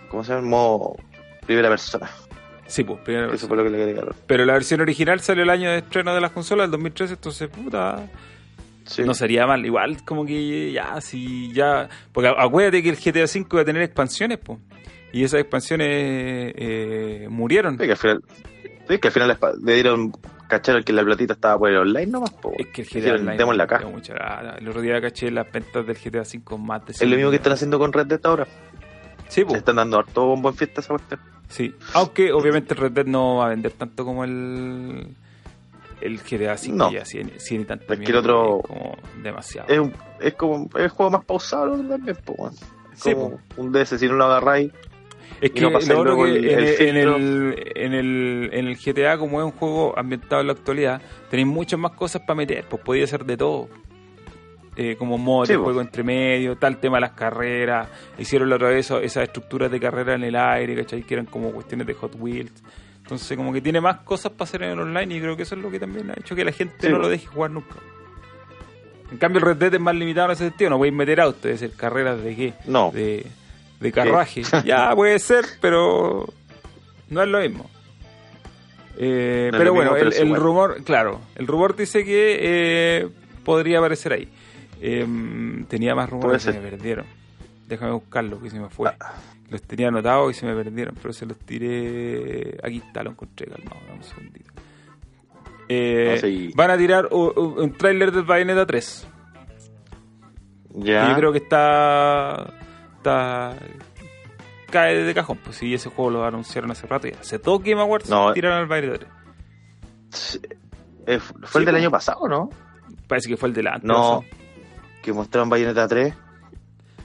¿Cómo se llama? El modo primera persona. Sí, pues, primera Eso fue lo que le agregaron. Pero la versión original salió el año de estreno de las consolas, el 2013, entonces, puta, Sí. No sería mal, igual como que ya, si ya... Porque acuérdate que el GTA V iba a tener expansiones, pues. Y esas expansiones eh, murieron. Sí, que al final, sí, que al final les pa- le dieron cacharon que la platita estaba por el online nomás. Po. Es que el GTA Hicieron, Online démosle acá. mucha. El otro día caché las ventas del GTA V más de Es lo mismo que están haciendo con Red Dead ahora. Sí, están dando harto bombo en fiesta esa cuestión. sí. Aunque obviamente el Red Dead no va a vender tanto como el... El GTA V No. ya 100, 100 y tanto. Es que el otro- Es como demasiado. Es, un- es como es el juego más pausado también, po. Es Sí, como un DS, si no lo agarráis. Es que no lo otro que el- en, el en, el, en, el, en el GTA, como es un juego ambientado en la actualidad, tenéis muchas más cosas para meter, pues podía ser de todo. Eh, como modo Sí, de pues. juego entre medio, tal tema de las carreras, hicieron la otra vez esas estructuras de carrera en el aire, ¿cachai? Que eran como cuestiones de Hot Wheels. Entonces como que tiene más cosas para hacer en el online y creo que eso es lo que también ha hecho que la gente Sí, no pues. lo deje jugar nunca. En cambio el Red Dead es más limitado en ese sentido, no podéis meter autos, es decir, carreras de qué No. de, de carruaje. ya puede ser, pero no es lo mismo. Eh, No pero bueno, mismo, pero el, rumor, claro, el rumor dice que eh, podría aparecer ahí. Em, tenía más rumores que ser. me perdieron. Déjame buscarlo, que se me fue. Ah. Los tenía anotados y se me perdieron, pero se los tiré. Aquí está, lo encontré, calmado, dame un segundito. Eh, No sé, y- Van a tirar un, un- un tráiler del Bayonetta 3. que Ya. yo creo que está está cae de cajón pues si ese juego lo anunciaron hace rato ya hace todo Game Awards No. tiraron al baile 3 Sí. Eh, fue Sí, el del po. año pasado, ¿no? parece que fue el del No. Que mostraron Bayonetta 3.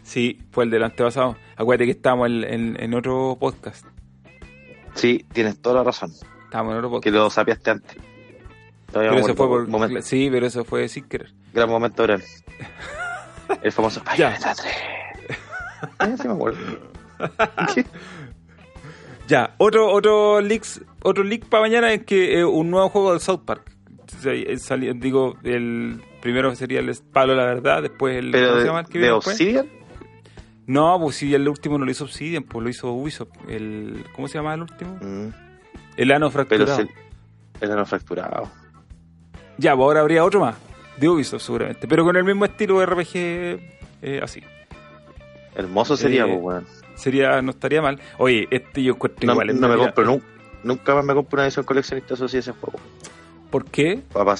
sí fue el del antepasado acuérdate que estábamos en, en- en otro podcast Sí, tienes toda la razón. estábamos en otro Que podcast lo sapiaste antes. Todavía pero eso fue por momento- sí pero eso fue sin querer gran momento oral. El famoso Ya. Bayonetta 3. Ah, sí me acuerdo. Ya otro otro leaks otro leak para mañana es que eh, un nuevo juego del South Park eh, sali- digo el primero sería el Palo la verdad después el Pero ¿cómo se de, llama de? Obsidian. No, pues si el último no lo hizo Obsidian, pues lo hizo Ubisoft. El, ¿Cómo se llama el último? Mm, El ano fracturado. el ano fracturado. Ya, pues ahora habría otro más. De Ubisoft seguramente. Pero con el mismo estilo de RPG eh, así. Hermoso sería, Eh, pues, weón. Sería, no estaría mal. Oye, este yo encuentro No, igual. no me compro, nu- nunca más me compro una edición coleccionista así de ese juego. ¿Por qué? ¿Para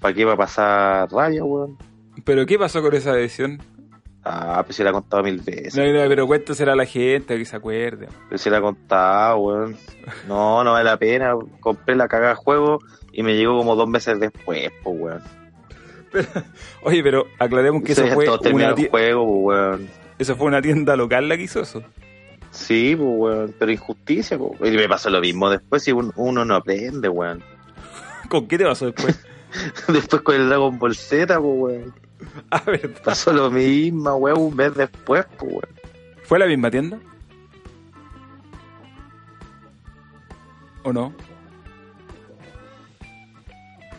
¿Para qué va a pasar rabia, weón? ¿Pero qué pasó con esa edición? Ah, pues se la he contado mil veces. No, no, pero cuéntasela a la gente que se acuerde. Pero se la he contado, weón. No, no vale la pena. Compré la cagada de juego y me llegó como dos meses después, pues, weón. Oye, pero aclaremos que eso fue, una el ti- juego, pues, weón. eso fue una tienda local la que hizo eso. Sí, pues, weón. Pero injusticia, pues. Y me pasó lo mismo después si un- uno no aprende, weón. ¿Con qué te pasó después? Después con el Dragon Ball Z, pues, weón. A ver, Pasó lo mismo, weón, un mes después, pues, weón. ¿fue la misma tienda? ¿O no?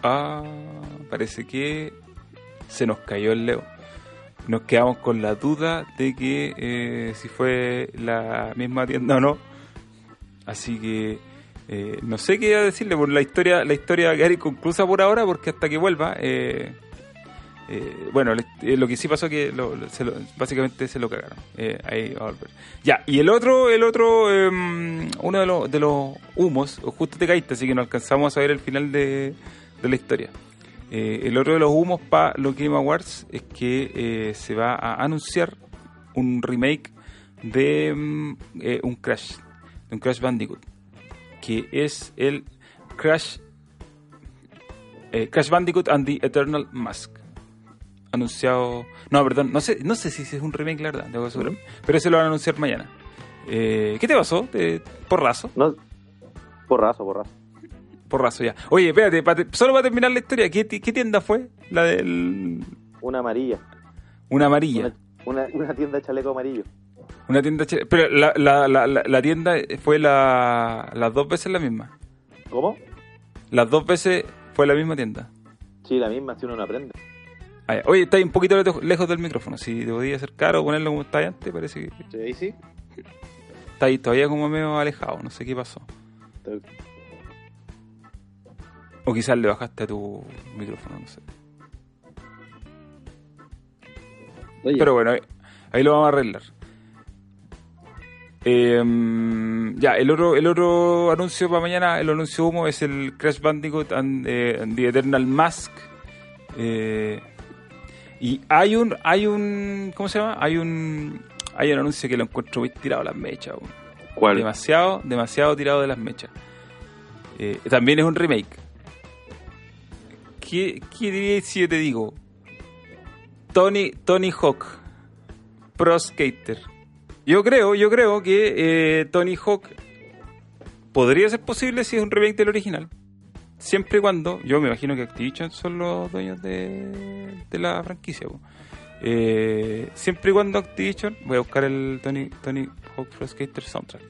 Ah, parece que se nos cayó el Leo. Nos quedamos con la duda de que eh, si fue la misma tienda o no. Así que eh, no sé qué decirle, por la historia, la historia va a quedar inconclusa por ahora, porque hasta que vuelva, eh, eh, bueno, eh, lo que sí pasó que lo- se lo- básicamente se lo cagaron. Ahí va a volver. Ya, y el otro, el otro, em, uno de los, de los humos, justo te caíste, así que no alcanzamos a ver el final de, de la historia. Eh, el otro de los humos para los Game Awards es que eh, se va a anunciar un remake de mm, eh, un Crash, de un Crash Bandicoot, que es el Crash Crash Bandicoot and the Eternal Mask. Anunciado. No, perdón, no sé, no sé si es un remake, la verdad, tengo que. Pero ese lo van a anunciar mañana. ¿Qué te pasó? ¿Te- porrazo. No, porrazo, porrazo. Porrazo ya. Oye, espérate, pa- solo para terminar la historia, ¿qué, ti- qué tienda fue? La del. Una amarilla. Una amarilla. Una, una tienda de chaleco amarillo. Una tienda. chile- Pero la, la, la, la, la tienda fue la, las dos veces la misma. ¿Cómo? Las dos veces fue la misma tienda. Sí, la misma, si uno no aprende. Ah. Oye, está ahí un poquito lejos- del micrófono. Si te podías acercar o ponerlo como está ahí antes, parece que Sí, ahí sí. está ahí todavía como medio alejado. No sé qué pasó. O quizás le bajaste a tu micrófono, no sé. Oye, Pero bueno, ahí, ahí lo vamos a arreglar. Eh, ya, el otro, el otro anuncio para mañana, el anuncio humo es el Crash Bandicoot and, eh, and the Eternal Mask. Eh, y hay un, hay un, ¿cómo se llama? Hay un, hay un anuncio que lo encuentro muy tirado a las mechas. ¿Cuál? Demasiado, demasiado tirado de las mechas. Eh, también es un remake. ¿Qué, qué dirías si yo te digo? Tony, Tony Hawk, Pro Skater. Yo creo, yo creo que eh, Tony Hawk podría ser posible si es un remake del original. Siempre y cuando, yo me imagino que Activision son los dueños de, de la franquicia. Eh, siempre y cuando Activision, voy a buscar el Tony, Tony Hawk Pro Skater soundtrack.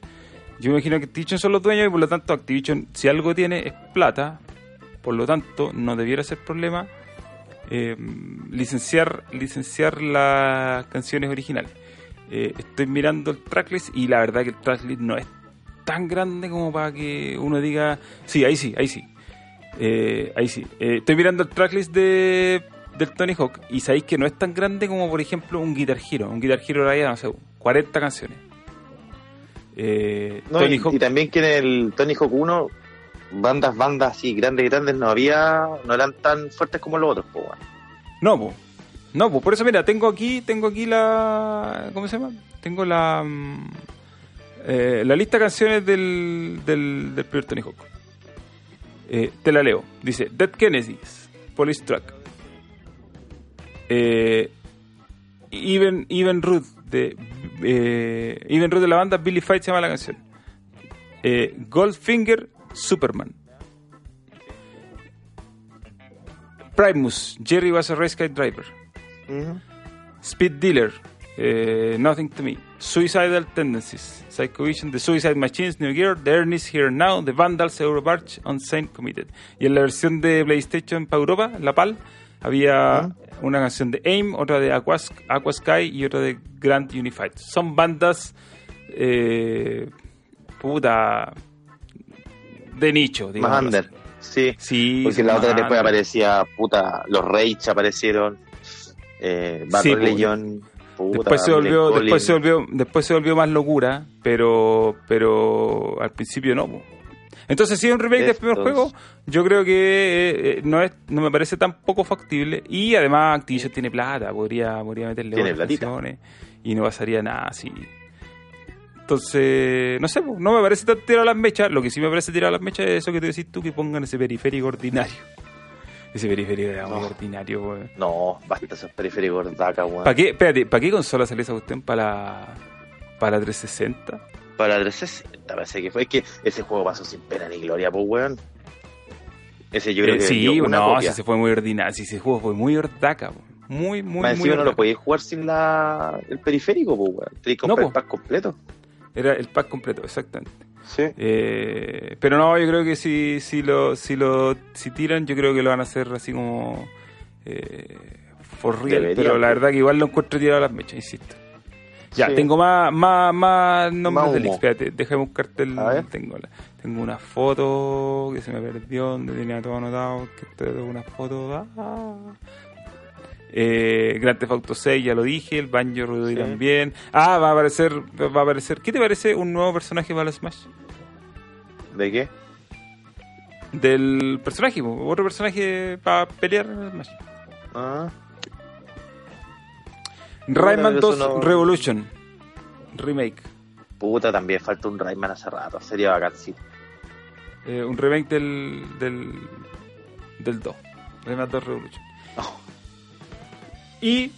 Yo me imagino que Activision son los dueños y por lo tanto Activision, si algo tiene, es plata. Por lo tanto, no debiera ser problema eh, licenciar, licenciar las canciones originales. Eh, estoy mirando el tracklist y la verdad que el tracklist no es tan grande como para que uno diga, sí, ahí sí, ahí sí. Eh, ahí sí. Eh, estoy mirando el tracklist de, del Tony Hawk y sabéis que no es tan grande como, por ejemplo, un Guitar Hero. Un Guitar Hero era, no sé, 40 canciones. Eh, No, Tony y, Hawk y también que en el Tony Hawk 1, bandas, bandas así, grandes, grandes, no había, no eran tan fuertes como los otros, pues. No, po. No, po. por eso mira, tengo aquí, tengo aquí la, ¿cómo se llama? Tengo la, mm, eh, la lista de canciones del, del, del primer Tony Hawk. Eh, te la leo. Dice Dead Kennedys, Police Track. Eh, Even, Even Ruth de eh, Even Ruth de la banda Billy Fight se llama la canción. Eh, Goldfinger, Superman. Primus, Jerry was a race car driver. Speed Dealer, eh, Nothing to Me. Suicidal Tendencies, Psycho Vision, The Suicide Machines, New Gear, The Earnest Here Now, The Vandals, Eurobarch, Unsane Committed. Y en la versión de PlayStation para Europa, la PAL, había una canción de AIM, otra de Aquas, Aquasky y otra de Grand Unified. Son bandas, eh, puta, de nicho, Más digamos. under. Sí. Sí, Porque la otra más después aparecía, puta, los Rage aparecieron. Eh, Sí. Legion. puta, Después se volvió, después se volvió, después se volvió más locura, pero, pero al principio no. po. Entonces, si es un remake del primer Estos- juego, yo creo que eh, eh, no es, no me parece tan poco factible. Y además Activision tiene plata, podría, podría meterle Tiene otras canciones y no pasaría nada así. Entonces, no sé, no me parece tan tirado a las mechas. Lo que sí me parece tirado a las mechas es eso que tú decís tú, que pongan ese periférico ordinario. Ese periférico era No. ordinario, weón. No, basta esos periféricos gordaca, weón. ¿Para qué, espérate, ¿para qué consola salió esa cuestión? ¿Para la, para la 360? Para 360 parece que fue. Es que ese juego pasó sin pena ni gloria, pues, weón. Ese yo creo Eh, que sí, una no, copia. si se fue muy ordinario. Si ese juego fue muy ordaca, po. muy, muy, Más muy encima no lo ordaca. podías jugar sin la, el periférico, pues, weón. Que No, comprar po. el pack completo. Era el pack completo, exactamente. Sí. Eh, pero no, yo creo que si, si lo, si lo, si tiran, yo creo que lo van a hacer así como eh, for real. Pero la verdad que igual lo encuentro tirado a las mechas, insisto. Ya, Sí. tengo más, más, más nombres Más del humo. X. Espérate, déjame buscarte el. Tengo, la- tengo una foto que se me perdió, donde tenía todo anotado. Que tengo una foto. Ah. Eh, Grand Theft Auto 6, ya lo dije. El Banjo Rudolph Sí. también. Ah, va a aparecer. Va a aparecer. ¿Qué te parece un nuevo personaje para Smash? ¿De qué? Del personaje, otro personaje para pelear en Smash. Ah, Rayman pero 2 eso no- Revolution Remake. puta, también falta un Rayman hace rato. Sería bacán, sí. Eh, un remake del, del, del 2. Rayman 2 Revolution. Oh. Y,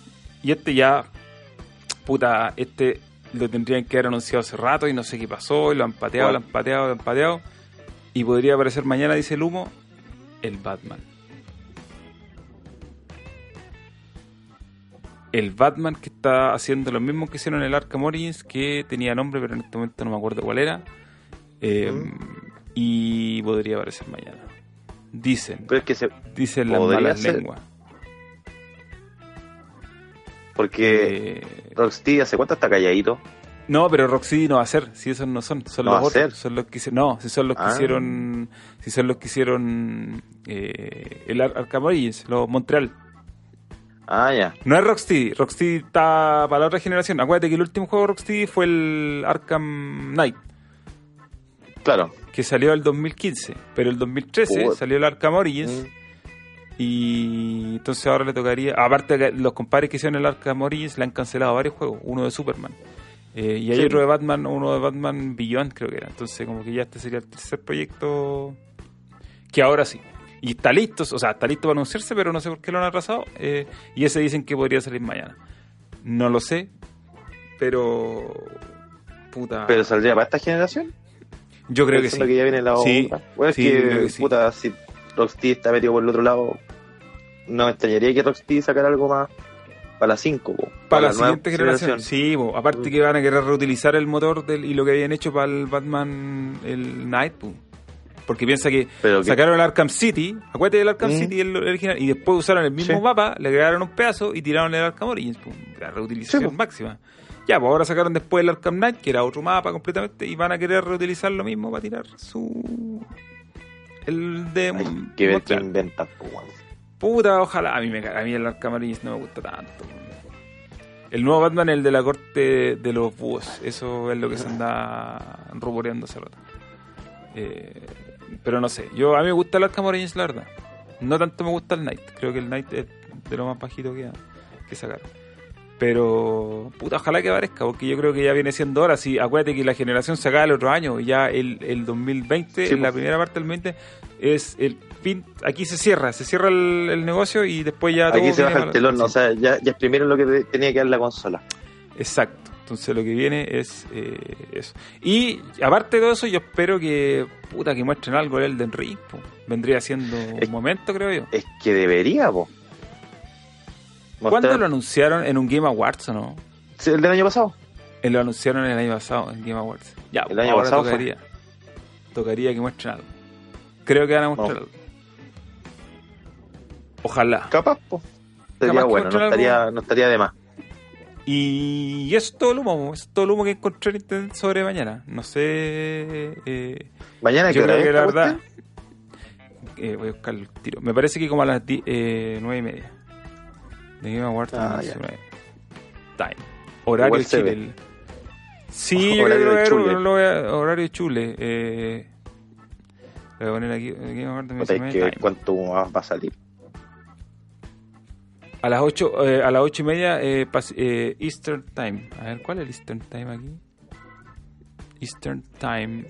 y este ya, puta, este lo tendrían que haber anunciado hace rato y no sé qué pasó, y lo han pateado, lo han pateado, lo han pateado. Y podría aparecer mañana, dice el humo, el Batman. El Batman que está haciendo lo mismo que hicieron en el Arkham Origins, que tenía nombre, pero en este momento no me acuerdo cuál era. Eh. Y podría aparecer mañana. Dicen, Pero es que se. dicen las malas ser. lenguas. Porque Eh, Rocksteady hace cuánto está calladito. No, pero Rocksteady no va a ser, si esos no son, son ¿No los va a otros, ser? son los que no, si son los que Ah. hicieron, si son los que hicieron eh, el Ar- Arkham Origins, los Montreal. Ah, ya. No es Rocksteady, Rocksteady está para la otra generación. Acuérdate que el último juego de Rocksteady fue el Arkham Knight, Claro. que salió el 2015, pero el 2013 Puta. salió el Arkham Origins. Mm. Y entonces ahora le tocaría. Aparte, los compadres que hicieron el Arkham Origins le han cancelado varios juegos. Uno de Superman. Eh, y hay Sí. otro de Batman, uno de Batman Beyond, creo que era. Entonces, como que ya este sería el tercer proyecto. Que ahora sí. Y está listo, o sea, está listo para anunciarse, pero no sé por qué lo han atrasado. Eh, y ese dicen que podría salir mañana. No lo sé, pero. Puta. Pero saldría para esta generación. yo creo que sí. Que ya viene la Sí. Bueno, es sí, que, puta, si Rocksteady está metido por el otro lado, no me extrañaría que Rocksteady sacara algo más para la 5, po, Para la siguiente generación. Sí, bo. aparte que van a querer reutilizar el motor del, y lo que habían hecho para el Batman, el Night, po. porque piensa que Pero que- sacaron el Arkham City, acuérdate del Arkham Mm. City, el original, y después usaron el mismo Sí. mapa, le agregaron un pedazo y tiraron el Arkham Origins, po. la reutilización Sí, máxima. Ya, pues ahora sacaron después el Arkham Knight, que era otro mapa completamente, y van a querer reutilizar lo mismo para tirar su... El de... Hay que ver qué inventan, weón. Puta, ojalá. A mí, me, caga- a mí el Arkham Origins no me gusta tanto. El nuevo Batman es el de la corte de los búhos. Eso es lo que se anda rumoreando hace rato. Eh, pero no sé. Yo, a mí me gusta el Arkham Origins, la verdad. No tanto me gusta el Knight. Creo que el Knight es de lo más bajito que, que sacaron. Pero, puta, ojalá que aparezca, porque yo creo que ya viene siendo hora. Si, acuérdate que la generación se acaba el otro año, y ya el, el 2020, Sí, en la pues. primera parte del 20, es el fin. Aquí se cierra, se cierra el, el negocio y después ya Aquí se baja el telón, o sea, ya, ya es primero lo que te- tenía que dar la consola. Exacto. Entonces lo que viene es eh, eso. Y aparte de todo eso, yo espero que puta que muestren algo del Elden Ring. po. Vendría siendo Es- un momento, creo yo. Es que debería, po. ¿Cuándo Mostrar- lo anunciaron? ¿En un Game Awards o no? Sí, ¿El del año pasado? Eh, Lo anunciaron el año pasado en Game Awards. Ya, El año ahora pasado fue. tocaría. Tocaría que muestren algo. Creo que van a mostrar No. Ojalá. Capaz, po. Capaz Sería bueno, no estaría, algo. no estaría de más. Y eso es todo el humo. Es todo el humo que encontré en internet sobre mañana. No sé. Eh, Mañana, ¿qué Yo creo que la verdad. eh, voy a buscar el tiro. Me parece que como a las eh, nueve y media. The Game Awards Ah, 2019. Time. Horario Chile. Sí, yo Horario creo de que lo voy a- horario Chule. Eh, lo voy a poner aquí. Game Awards Puta, hay 2019, que ver cuánto va a salir. A las 8, eh, a las ocho y media eh, eh, Eastern Time. A ver, ¿cuál es el Eastern Time aquí? Eastern Time.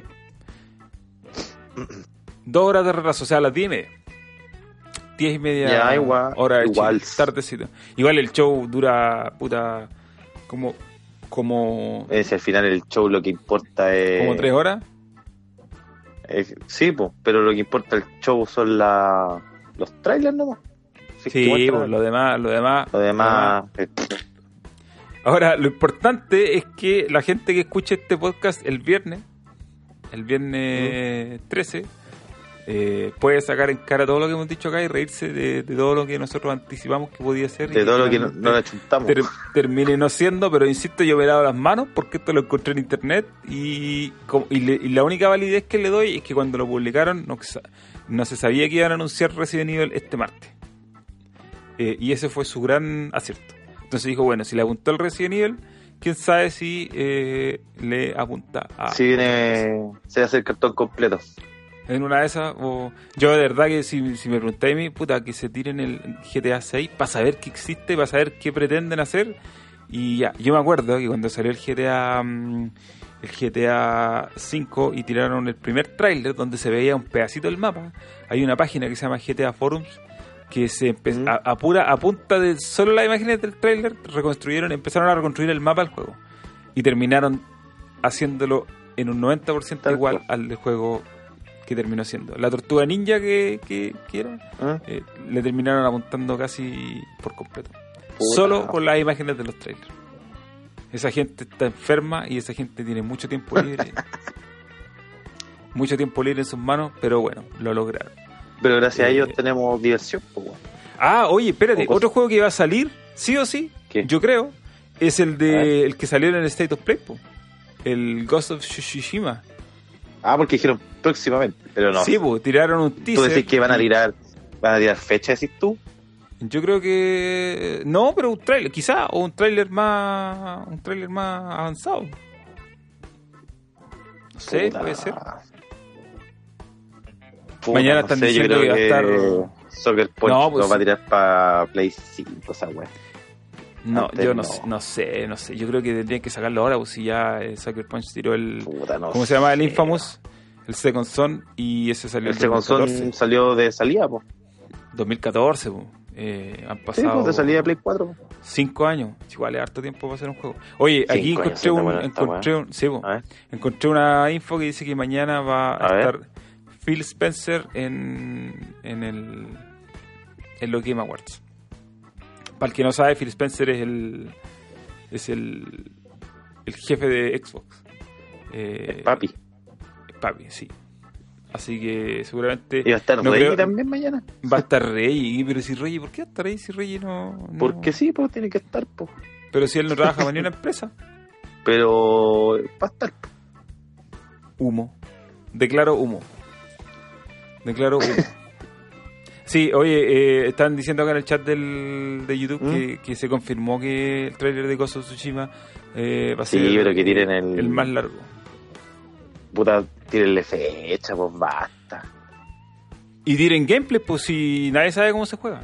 Dos horas de retraso, o sea, a las 10 y media. 10 y media. Ya, igual- Hora de igual. Chile, tardecito. Igual el show dura, puta, como, como, si al final el show lo que importa es. como 3 horas. Es- sí, pues, pero lo que importa el show son la, los trailers nomás. Si es que Sí, lo demás, lo demás. Lo demás. eh, Ahora, lo importante es que la gente que escuche este podcast el viernes, el viernes 13, eh, puede sacar en cara todo lo que hemos dicho acá y reírse de, de todo lo que nosotros anticipamos que podía ser. de todo lo que no, no le chuntamos. ter- termine no siendo, pero insisto, yo me he dado las manos porque esto lo encontré en internet y, le- y la única validez que le doy es que cuando lo publicaron no, no se sabía que iban a anunciar Resident Evil este martes. Eh, y ese fue su gran acierto. Entonces dijo, bueno, si le apuntó al Resident Evil, quién sabe si eh, le apunta a... Si viene. Se hace el cartón completo. En una de esas, o yo de verdad que si, si me preguntáis a mí, puta, que se tiren el GTA 6 para saber qué existe, para saber qué pretenden hacer. Y ya, yo me acuerdo que cuando salió el GTA mm, el GTA 5 y tiraron el primer tráiler donde se veía un pedacito del mapa, hay una página que se llama GTA Forums que se empe- Mm. a, a pura a punta de solo las imágenes del tráiler reconstruyeron, empezaron a reconstruir el mapa del juego y terminaron haciéndolo en un 90% Tal igual al del juego que terminó siendo. La tortuga ninja que, que, que era, ¿eh? eh, le terminaron apuntando casi por completo. Puta. Solo con las imágenes de los trailers. Esa gente está enferma y esa gente tiene mucho tiempo libre. mucho tiempo libre en sus manos, pero bueno, lo lograron. Pero gracias a Eh, ellos tenemos diversión, pues. Ah, oye, espérate, otro juego que va a salir, sí o sí, ¿Qué? yo creo, es el de el que salió en el State of Play, po. el Ghost of Tsushima. Ah, porque dijeron próximamente. Pero no. Sí, po, tiraron un tú teaser. decís que van a tirar. Van a tirar fecha, decís tú. Yo creo que no, pero un trailer, quizá, o un trailer más, un trailer más avanzado. No sé, Puta. puede ser. Puta, Mañana no están sé, diciendo que va a estar- Soccer Punch No, pues va a sí. tirar para Play 5, esa weá. No, Antes yo no, no. sé- no sé, no sé. Yo creo que tendrían que sacarlo ahora, pues si ya eh, Sucker Punch tiró el, Puta, no ¿cómo se llama? El. Infamous, el Second Son y ese salió El en Second Son 2014. salió de salida, pues. 2014, po. Eh, han Sí, pasado pues de salida de Play 4. po. cinco años. Igual es harto tiempo para hacer un juego. Oye, aquí Cinco encontré, un, encontré, un- sí, po. Encontré una info que dice que mañana va a, A ver. estar Phil Spencer en, en el en los Game Awards. Para el que no sabe, Phil Spencer es el es el, el jefe de Xbox. Eh, El papi. Papi, sí. Así que seguramente ¿Y va a estar no creo- también mañana? va a estar Rey. Pero si Rey, ¿por qué va a estar ahí si Rey no, no- Porque sí, pues tiene que estar, pues. Pero si él no trabaja para ni una empresa. Pero va a estar. Humo. Declaro humo. Declaro humo. Sí, oye, eh, están diciendo acá en el chat del, de YouTube ¿Mm? que, que se confirmó que el tráiler de Ghost of Tsushima eh, va a Sí, ser pero que tiren el- el más largo. Puta, tírenle fecha, pues basta. Y tiren gameplay, pues si nadie sabe cómo se juega.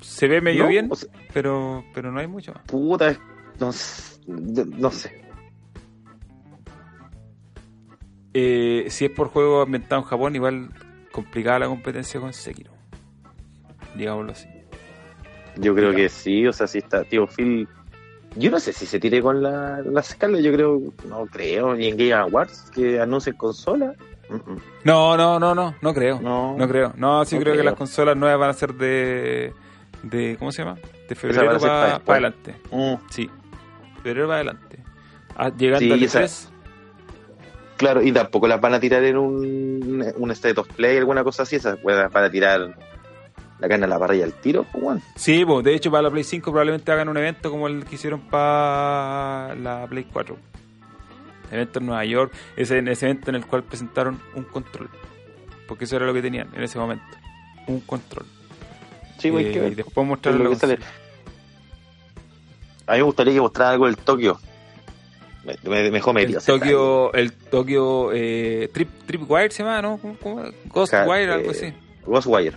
Se ve medio No, bien, o sea- pero, pero no hay mucho. Puta, no, no sé. Eh, si es por juego ambientado en Japón, igual complicada la competencia con Sekiro. Digámoslo así. Yo creo que sí, o sea, si está tío Phil. Yo no sé si se tire con la, la escala, yo creo, no creo, ni en Game Awards que anuncien consola. No, no, no, no, no creo. No, No, creo. No, sí No creo, que las consolas nuevas van a ser de. de ¿Cómo se llama? De febrero para adelante. Mm, Sí. Febrero para adelante. Ah, llegando Sí, al E3. claro, y tampoco las van a tirar en un, un State of Play, alguna cosa así, esas van a tirar la carne a la parrilla al tiro, pues bueno. Sí, pues, de hecho para la Play 5 probablemente hagan un evento como el que hicieron para la Play 4. Evento en Nueva York, ese, ese evento en el cual presentaron un control. Porque eso era lo que tenían en ese momento. Un control. Sí, pues, Eh, que ver. y después mostraron lo la que sale. consola. A mí me gustaría que mostrara algo del Tokio. Me, me, mejor me El Tokio, el Tokio eh, Trip, Tripwire se llama, ¿no? ¿Cómo, cómo? Ghostwire, algo así. Ghostwire.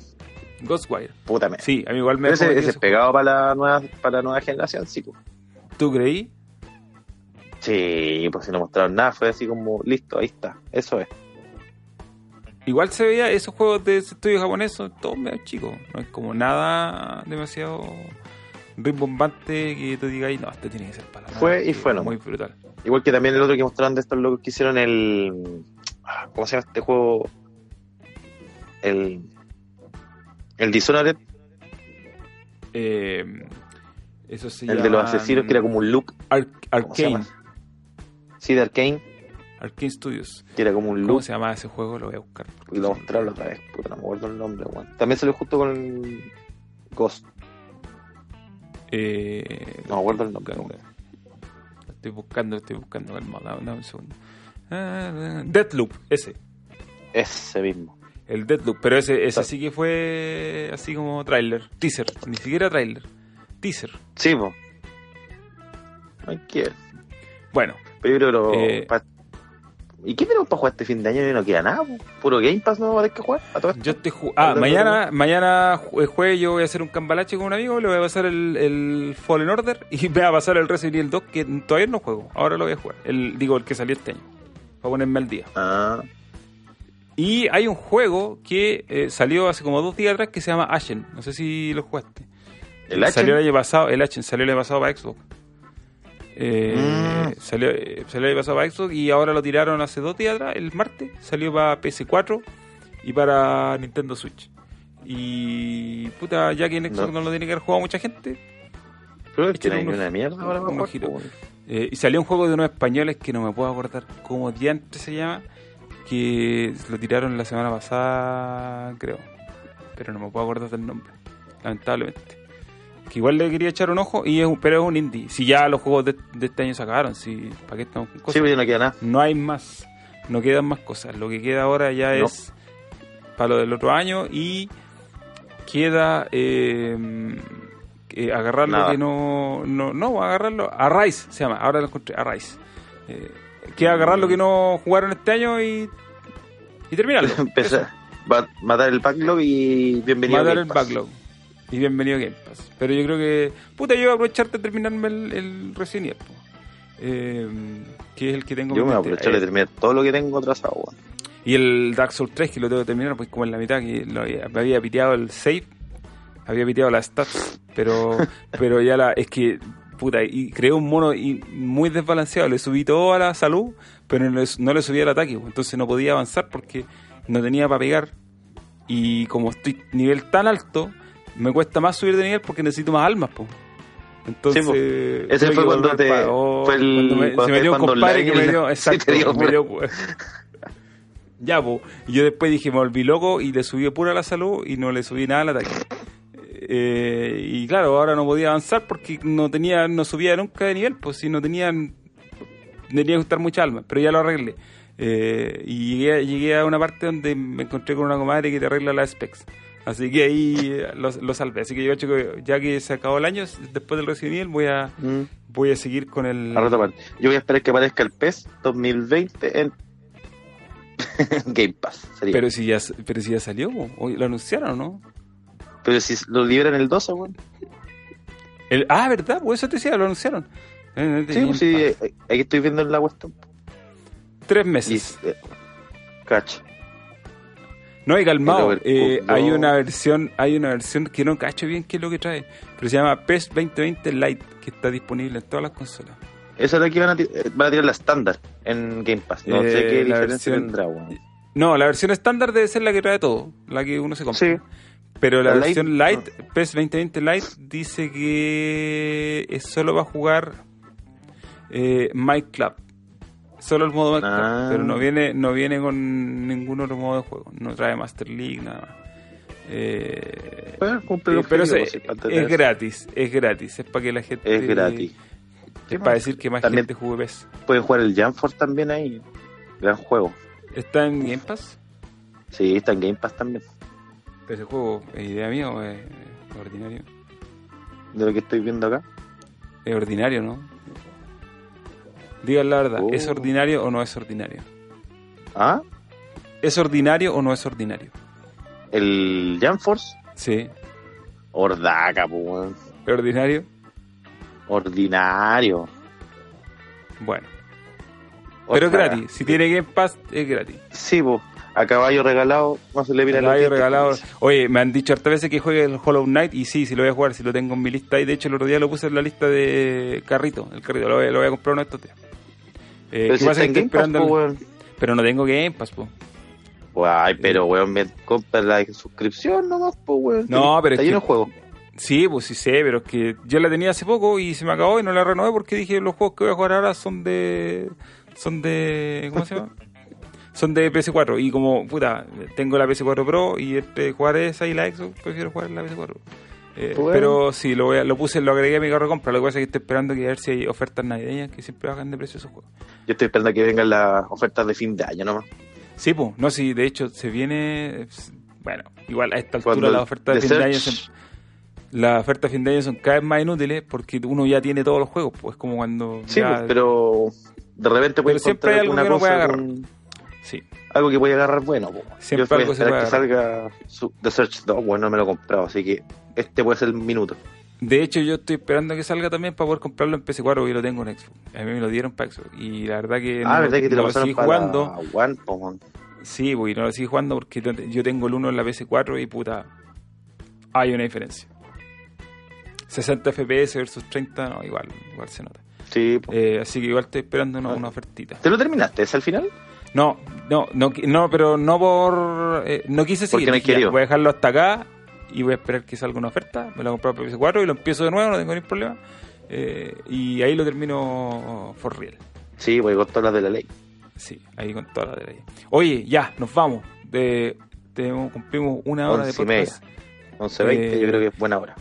Ghostwire. Puta me. Sí, a mí igual me Pero ese, es pegado para la nueva, para la nueva generación, sí. pues. ¿Tú creí? Sí, pues si no mostraron nada, fue así como, listo, ahí está. Eso es. Igual se veía esos juegos de ese estudio japonés, son todos medio chicos. No es como nada demasiado rimbombante que tú digas, no, este tiene que ser para Fue nada", y fue Muy nomás. brutal. Igual que también el otro que mostraron de estos locos que hicieron el. ah, ¿Cómo se llama este juego? El. El Dishonored, Eh, eso se el de los asesinos, que era como un look. Ar- ¿Cómo Arcane. Sí, de Arkane, Arcane Studios. que era como un ¿Cómo look. se llama ese juego? Lo voy a buscar. Y lo mostraron otra vez, puta, no me acuerdo el nombre, weón. También salió justo con Ghost, Eh, no me acuerdo el nombre, weón. Estoy buscando, estoy buscando. Calma, dame un segundo. Ah, Deathloop, ese. Ese mismo. El Deathloop, pero ese, ese sí que fue así como tráiler, teaser, ni siquiera tráiler, teaser. Sí, po. Bueno, Pero yo creo que. Eh. pa- ¿Y qué tenemos para jugar este fin de año? Y no queda nada, po. Puro Game Pass no va a que jugar. A todo yo te ju- ah, mañana, mañana jueves yo voy a hacer un cambalache con un amigo, le voy a pasar el, el Fallen Order y me va a pasar el Resident Evil 2 que todavía no juego, ahora lo voy a jugar. El, digo, el que salió este año, para ponerme al día. Ah, Y hay un juego que eh, salió hace como dos días atrás que se llama Ashen, no sé si lo jugaste. ¿El Ashen? Salió el año pasado, el Ashen salió el año pasado para Xbox. Eh, Mm. salió, eh, salió el año pasado para Xbox y ahora lo tiraron hace dos días atrás, el martes. Salió para PS4 y para Nintendo Switch. Y puta, ya que en Xbox no, No. lo tiene que haber jugado mucha gente. pero es que no hay una mierda ahora po, weón. eh, y salió un juego de unos españoles que no me puedo acordar cómo diantre se llama. Que lo tiraron la semana pasada, creo. Pero no me puedo acordar del nombre, lamentablemente. Que igual le quería echar un ojo, y es un- pero es un indie. Si ya los juegos de, de este año se acabaron, si, ¿para qué estamos con cosas? Sí, pero ya no queda nada. No hay más. No quedan más cosas. Lo que queda ahora ya No. es para lo del otro año y queda eh, eh, agarrar lo Nada. que no, no. No, agarrarlo. Arise se llama. Ahora lo encontré. Arise. Eh, queda agarrar lo que no jugaron este año y. Y terminarlo. Empezar, va a matar el backlog y bienvenido a Matar Game el Pass. backlog. Y bienvenido a Game Pass. Pero yo creo que. Puta, yo voy a aprovechar de terminarme el, el Resident Evil. Eh, que es el que tengo Yo me voy a aprovechar de Eh, terminar todo lo que tengo atrasado, weón. Y el Dark Souls 3 que lo tengo que terminar, pues como en la mitad que lo había, me había piteado el save, había piteado las stats, pero pero ya la es que puta, y creé un mono y muy desbalanceado, le subí todo a la salud, pero no le, no le subí al ataque, pues, entonces no podía avanzar porque no tenía para pegar y como estoy nivel tan alto, me cuesta más subir de nivel porque necesito más almas, pues. Entonces, Sí, po. Ese fue cuando te- pa- oh, fue el- cuando me- cuando se me dio un compadre que me dio, exacto, sí dio, me dio- ya, po. Y yo después dije, me volví loco y le subí pura la salud y no le subí nada al ataque. Eh, y claro, ahora no podía avanzar porque no tenía, no subía nunca de nivel, pues si no tenían, tenía que gustar mucha alma, pero ya lo arreglé. Eh, y llegué, llegué a una parte donde me encontré con una comadre que te arregla las specs. Así que ahí eh, lo, lo salvé. Así que yo chico, ya que se acabó el año, después del Resident Evil voy a, Mm. voy a seguir con el... Yo voy a esperar que aparezca el PES 2020 en Game Pass. Sería. Pero si ya, pero si ya salió, lo anunciaron, ¿o ¿no? Pero si lo liberan el 12, weón. El, ah, ¿verdad? Pues eso te decía, lo anunciaron. Eh, Sí, pues sí, eh, eh, aquí estoy viendo en la cuestión. Tres Y, meses. eh, cacho. No, y calmado. Eh, hay una versión, hay una versión que no cacho bien qué es lo que trae, pero se llama PES 2020 Lite, que está disponible en todas las consolas. Esa es la que van a, van a tirar la estándar en Game Pass. No Eh, sé qué diferencia versión- tendrá, weón. No, la versión estándar debe ser la que trae todo, la que uno se compra. Sí. Pero la, La versión Lite, Lite, PES 2020 Lite, dice que es solo va a jugar eh, My Club. Solo el modo Club, Ah. pero no viene, no viene con ningún otro modo de juego. No trae Master League, nada más. Eh, Bueno, cumple eh, pero es, es gratis, es gratis, es para que la gente... Es gratis. Es para decir que más También- gente juegue PES. Pueden jugar el Jamford también ahí. Gran juego. ¿Está en Game Pass? Sí, está en Game Pass también. ¿Pero ese juego es idea mía o es ordinario? De lo que estoy viendo acá. Es ordinario, ¿no? Digan la verdad, Oh. ¿es ordinario o no es ordinario? ¿Ah? ¿Es ordinario o no es ordinario? El Jam Force. Sí, Ordaca, pues, weón. ¿es ordinario? Ordinario. Bueno, pero es gratis. Si tiene Game Pass, es gratis. Sí, pues. A caballo regalado, no se le mira Lo los hay dientes, regalado. pues. Oye, me han dicho hartas veces que juegue el Hollow Knight y sí, sí lo voy a jugar, si lo tengo en mi lista. Y de hecho el otro día lo puse en la lista de carrito. El carrito, lo voy, lo voy a comprar uno de estos días. Eh, Pero ¿qué si pasa? Que Pass, esperando el- weón. Pero no tengo Game Pass, po. Ay, pero weón, me compra la suscripción nomás, pues weón. No, pero es Está lleno que- juego. Sí, pues sí sé, pero es que yo la tenía hace poco y se me acabó y no la renové porque dije los juegos que voy a jugar ahora son de. son de. ¿cómo se llama? Son de PS4 y como, puta, tengo la PS4 Pro y entre jugar esa y la Xbox, prefiero jugar la PS4. Eh, Bueno. Pero sí, lo, voy a- lo puse, lo agregué a mi carro de compra. Lo que pasa es que estoy esperando que a ver si hay ofertas navideñas que siempre bajan de precio esos juegos. Yo estoy esperando que vengan las ofertas de fin de año nomás. Sí, pues, no, sí, de hecho se viene. Bueno, igual a esta altura las ofertas de fin de año son- las ofertas de fin de año son cada vez más inútiles porque uno ya tiene todos los juegos, pues como cuando Sí, ya- pues, pero de repente puede Pero siempre hay algo alguna cosa agarrar. Sí. algo que puede agarrar bueno. po. Siempre Yo voy a algo se que salga su- The Search 2, bueno, no me lo he comprado, así que este puede ser el minuto. De hecho, yo estoy esperando que salga también para poder comprarlo en PS4 porque lo tengo en Xbox. A mí me lo dieron para Xbox. Y la verdad que ah, no, ¿verdad que te no lo para jugando. One. Sí, pues, y no lo sigo jugando porque yo tengo el 1 en la PS4 y puta, hay una diferencia. 60 FPS versus 30, no, igual, igual se nota. Sí. Eh, así que igual estoy esperando una, Ah. una ofertita. ¿Te lo terminaste? ¿Es al final? No, no, no, no pero no por... eh, no quise Porque seguir. ya, querido. voy a dejarlo hasta acá y voy a esperar que salga una oferta. Me lo compro para PS4 y lo empiezo de nuevo, no tengo ningún problema. Eh, y ahí lo termino for real. Sí, porque con todas las de la ley. Sí, ahí con toda la de ahí. Oye, ya, nos vamos. De, tenemos- cumplimos una hora de Once media. podcast. 11.20, Eh, yo creo que es buena hora.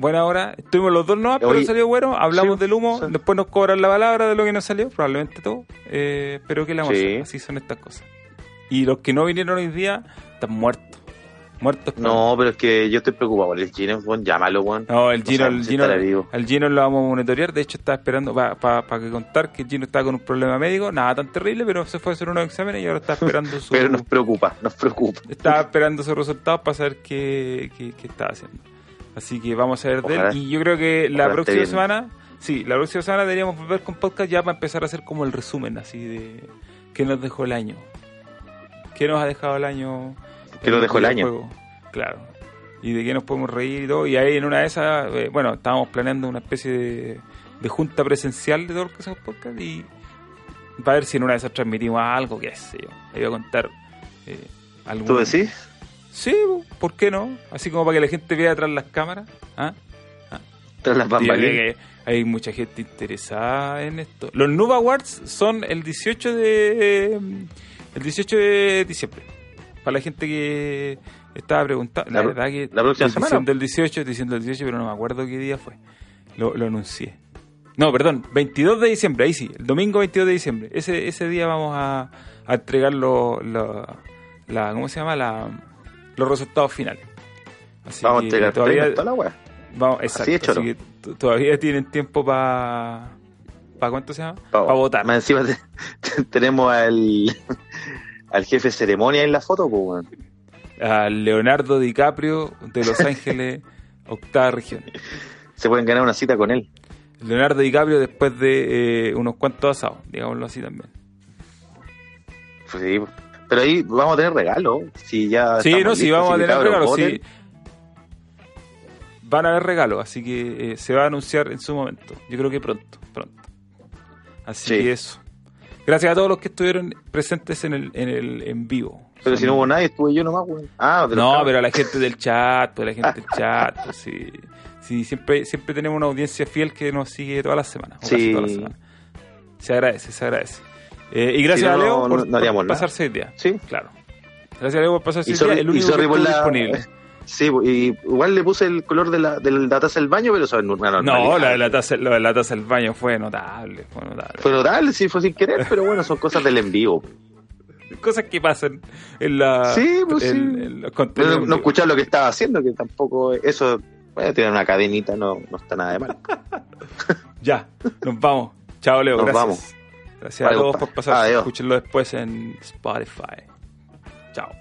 Buena hora. Estuvimos los dos no, pero Oye, salió bueno. Hablamos sí, del humo. sí. Después nos cobran la palabra de lo que nos salió. Probablemente todo. Eh, pero que la vamos a Sí. hacer? Así son estas cosas. Y los que no vinieron hoy día están muertos. Muertos. No, pero es que yo estoy preocupado por el Gino, weón, llámalo, weón. No, el No Gino, el Gino, vivo. al Gino lo vamos a monitorear. De hecho, estaba esperando para que contar que el Gino estaba con un problema médico. Nada tan terrible, pero se fue a hacer unos exámenes y ahora está esperando su. Pero nos preocupa, nos preocupa. Estaba esperando sus resultados para saber qué, qué, qué estaba haciendo. Así que vamos a ver de él. Y yo creo que la ojalá próxima semana, sí, la próxima semana deberíamos volver con podcast ya para empezar a hacer como el resumen así de qué nos dejó el año. ¿Qué nos ha dejado el año? ¿Qué nos dejó el año? Claro. Y de qué nos podemos reír y todo. Y ahí en una de esas, eh, bueno, estábamos planeando una especie de, de junta presencial de todos los que podcast y para ver si en una de esas transmitimos algo, qué sé yo. Ahí voy a contar eh, algún... ¿Tú decís? Sí, ¿por qué no? Así como para que la gente vea atrás las cámaras. ¿Ah? Tras las bambalinas. hay mucha gente interesada en esto. Los Nova Awards son el 18 de el 18 de diciembre. Para la gente que estaba preguntando, la, La- verdad que la próxima semana. diciendo el 18, estoy diciendo el 18, pero no me acuerdo qué día fue. Lo, lo anuncié. No, perdón, 22 de diciembre, ahí sí, el domingo 22 de diciembre. Ese ese día vamos a, a entregar lo- lo- la ¿cómo se llama? La, los resultados finales. Así Vamos a entregar todavía toda la. Vamos, Así exacto. que todavía tienen tiempo para. ¿Para cuánto se llama? Pa- Para votar. Más encima te- tenemos al, al jefe de ceremonia en la foto, pues. A Leonardo DiCaprio de Los Ángeles, octava región. Se pueden ganar una cita con él. Leonardo DiCaprio después de eh, unos cuantos asados, digámoslo así también. Pues sí, pero ahí vamos a tener regalo. Si ya Sí, no, sí, listos, vamos a tener. Sí. Van a haber regalos, así que eh, se va a anunciar en su momento. Yo creo que pronto, pronto. Así Sí. que eso. Gracias a todos los que estuvieron presentes en el en, el, en vivo. Pero si no hubo nadie, estuve yo nomás, weón. Ah, No, pero a la gente del chat, pues, la gente del chat, pues, sí. Sí, siempre, siempre tenemos una audiencia fiel que nos sigue todas las semanas. Sí. todas las semanas. Se agradece, se agradece. Eh, y gracias Si no, a Leo por, no por pasarse el día. Sí. Claro. Gracias a Leo por pasarse Y el día. El único que la... disponible. Sí, y igual le puse el color de la, de la taza del baño, pero eso es una No, la de la, taza, lo de la taza del baño fue notable. Fue notable. Fue notable, sí, fue sin querer, pero bueno, son cosas del en vivo. Cosas que pasan en la. Sí, pues en- sí. en los No, no escuchar lo que estaba haciendo, que tampoco eso, bueno, tiene una cadenita, no, no está nada de mal. Ya, nos vamos. Chao, Leo. Nos gracias. vamos. Gracias a todos compa. por pasar. Adiós. Escúchenlo después en Spotify. Chao.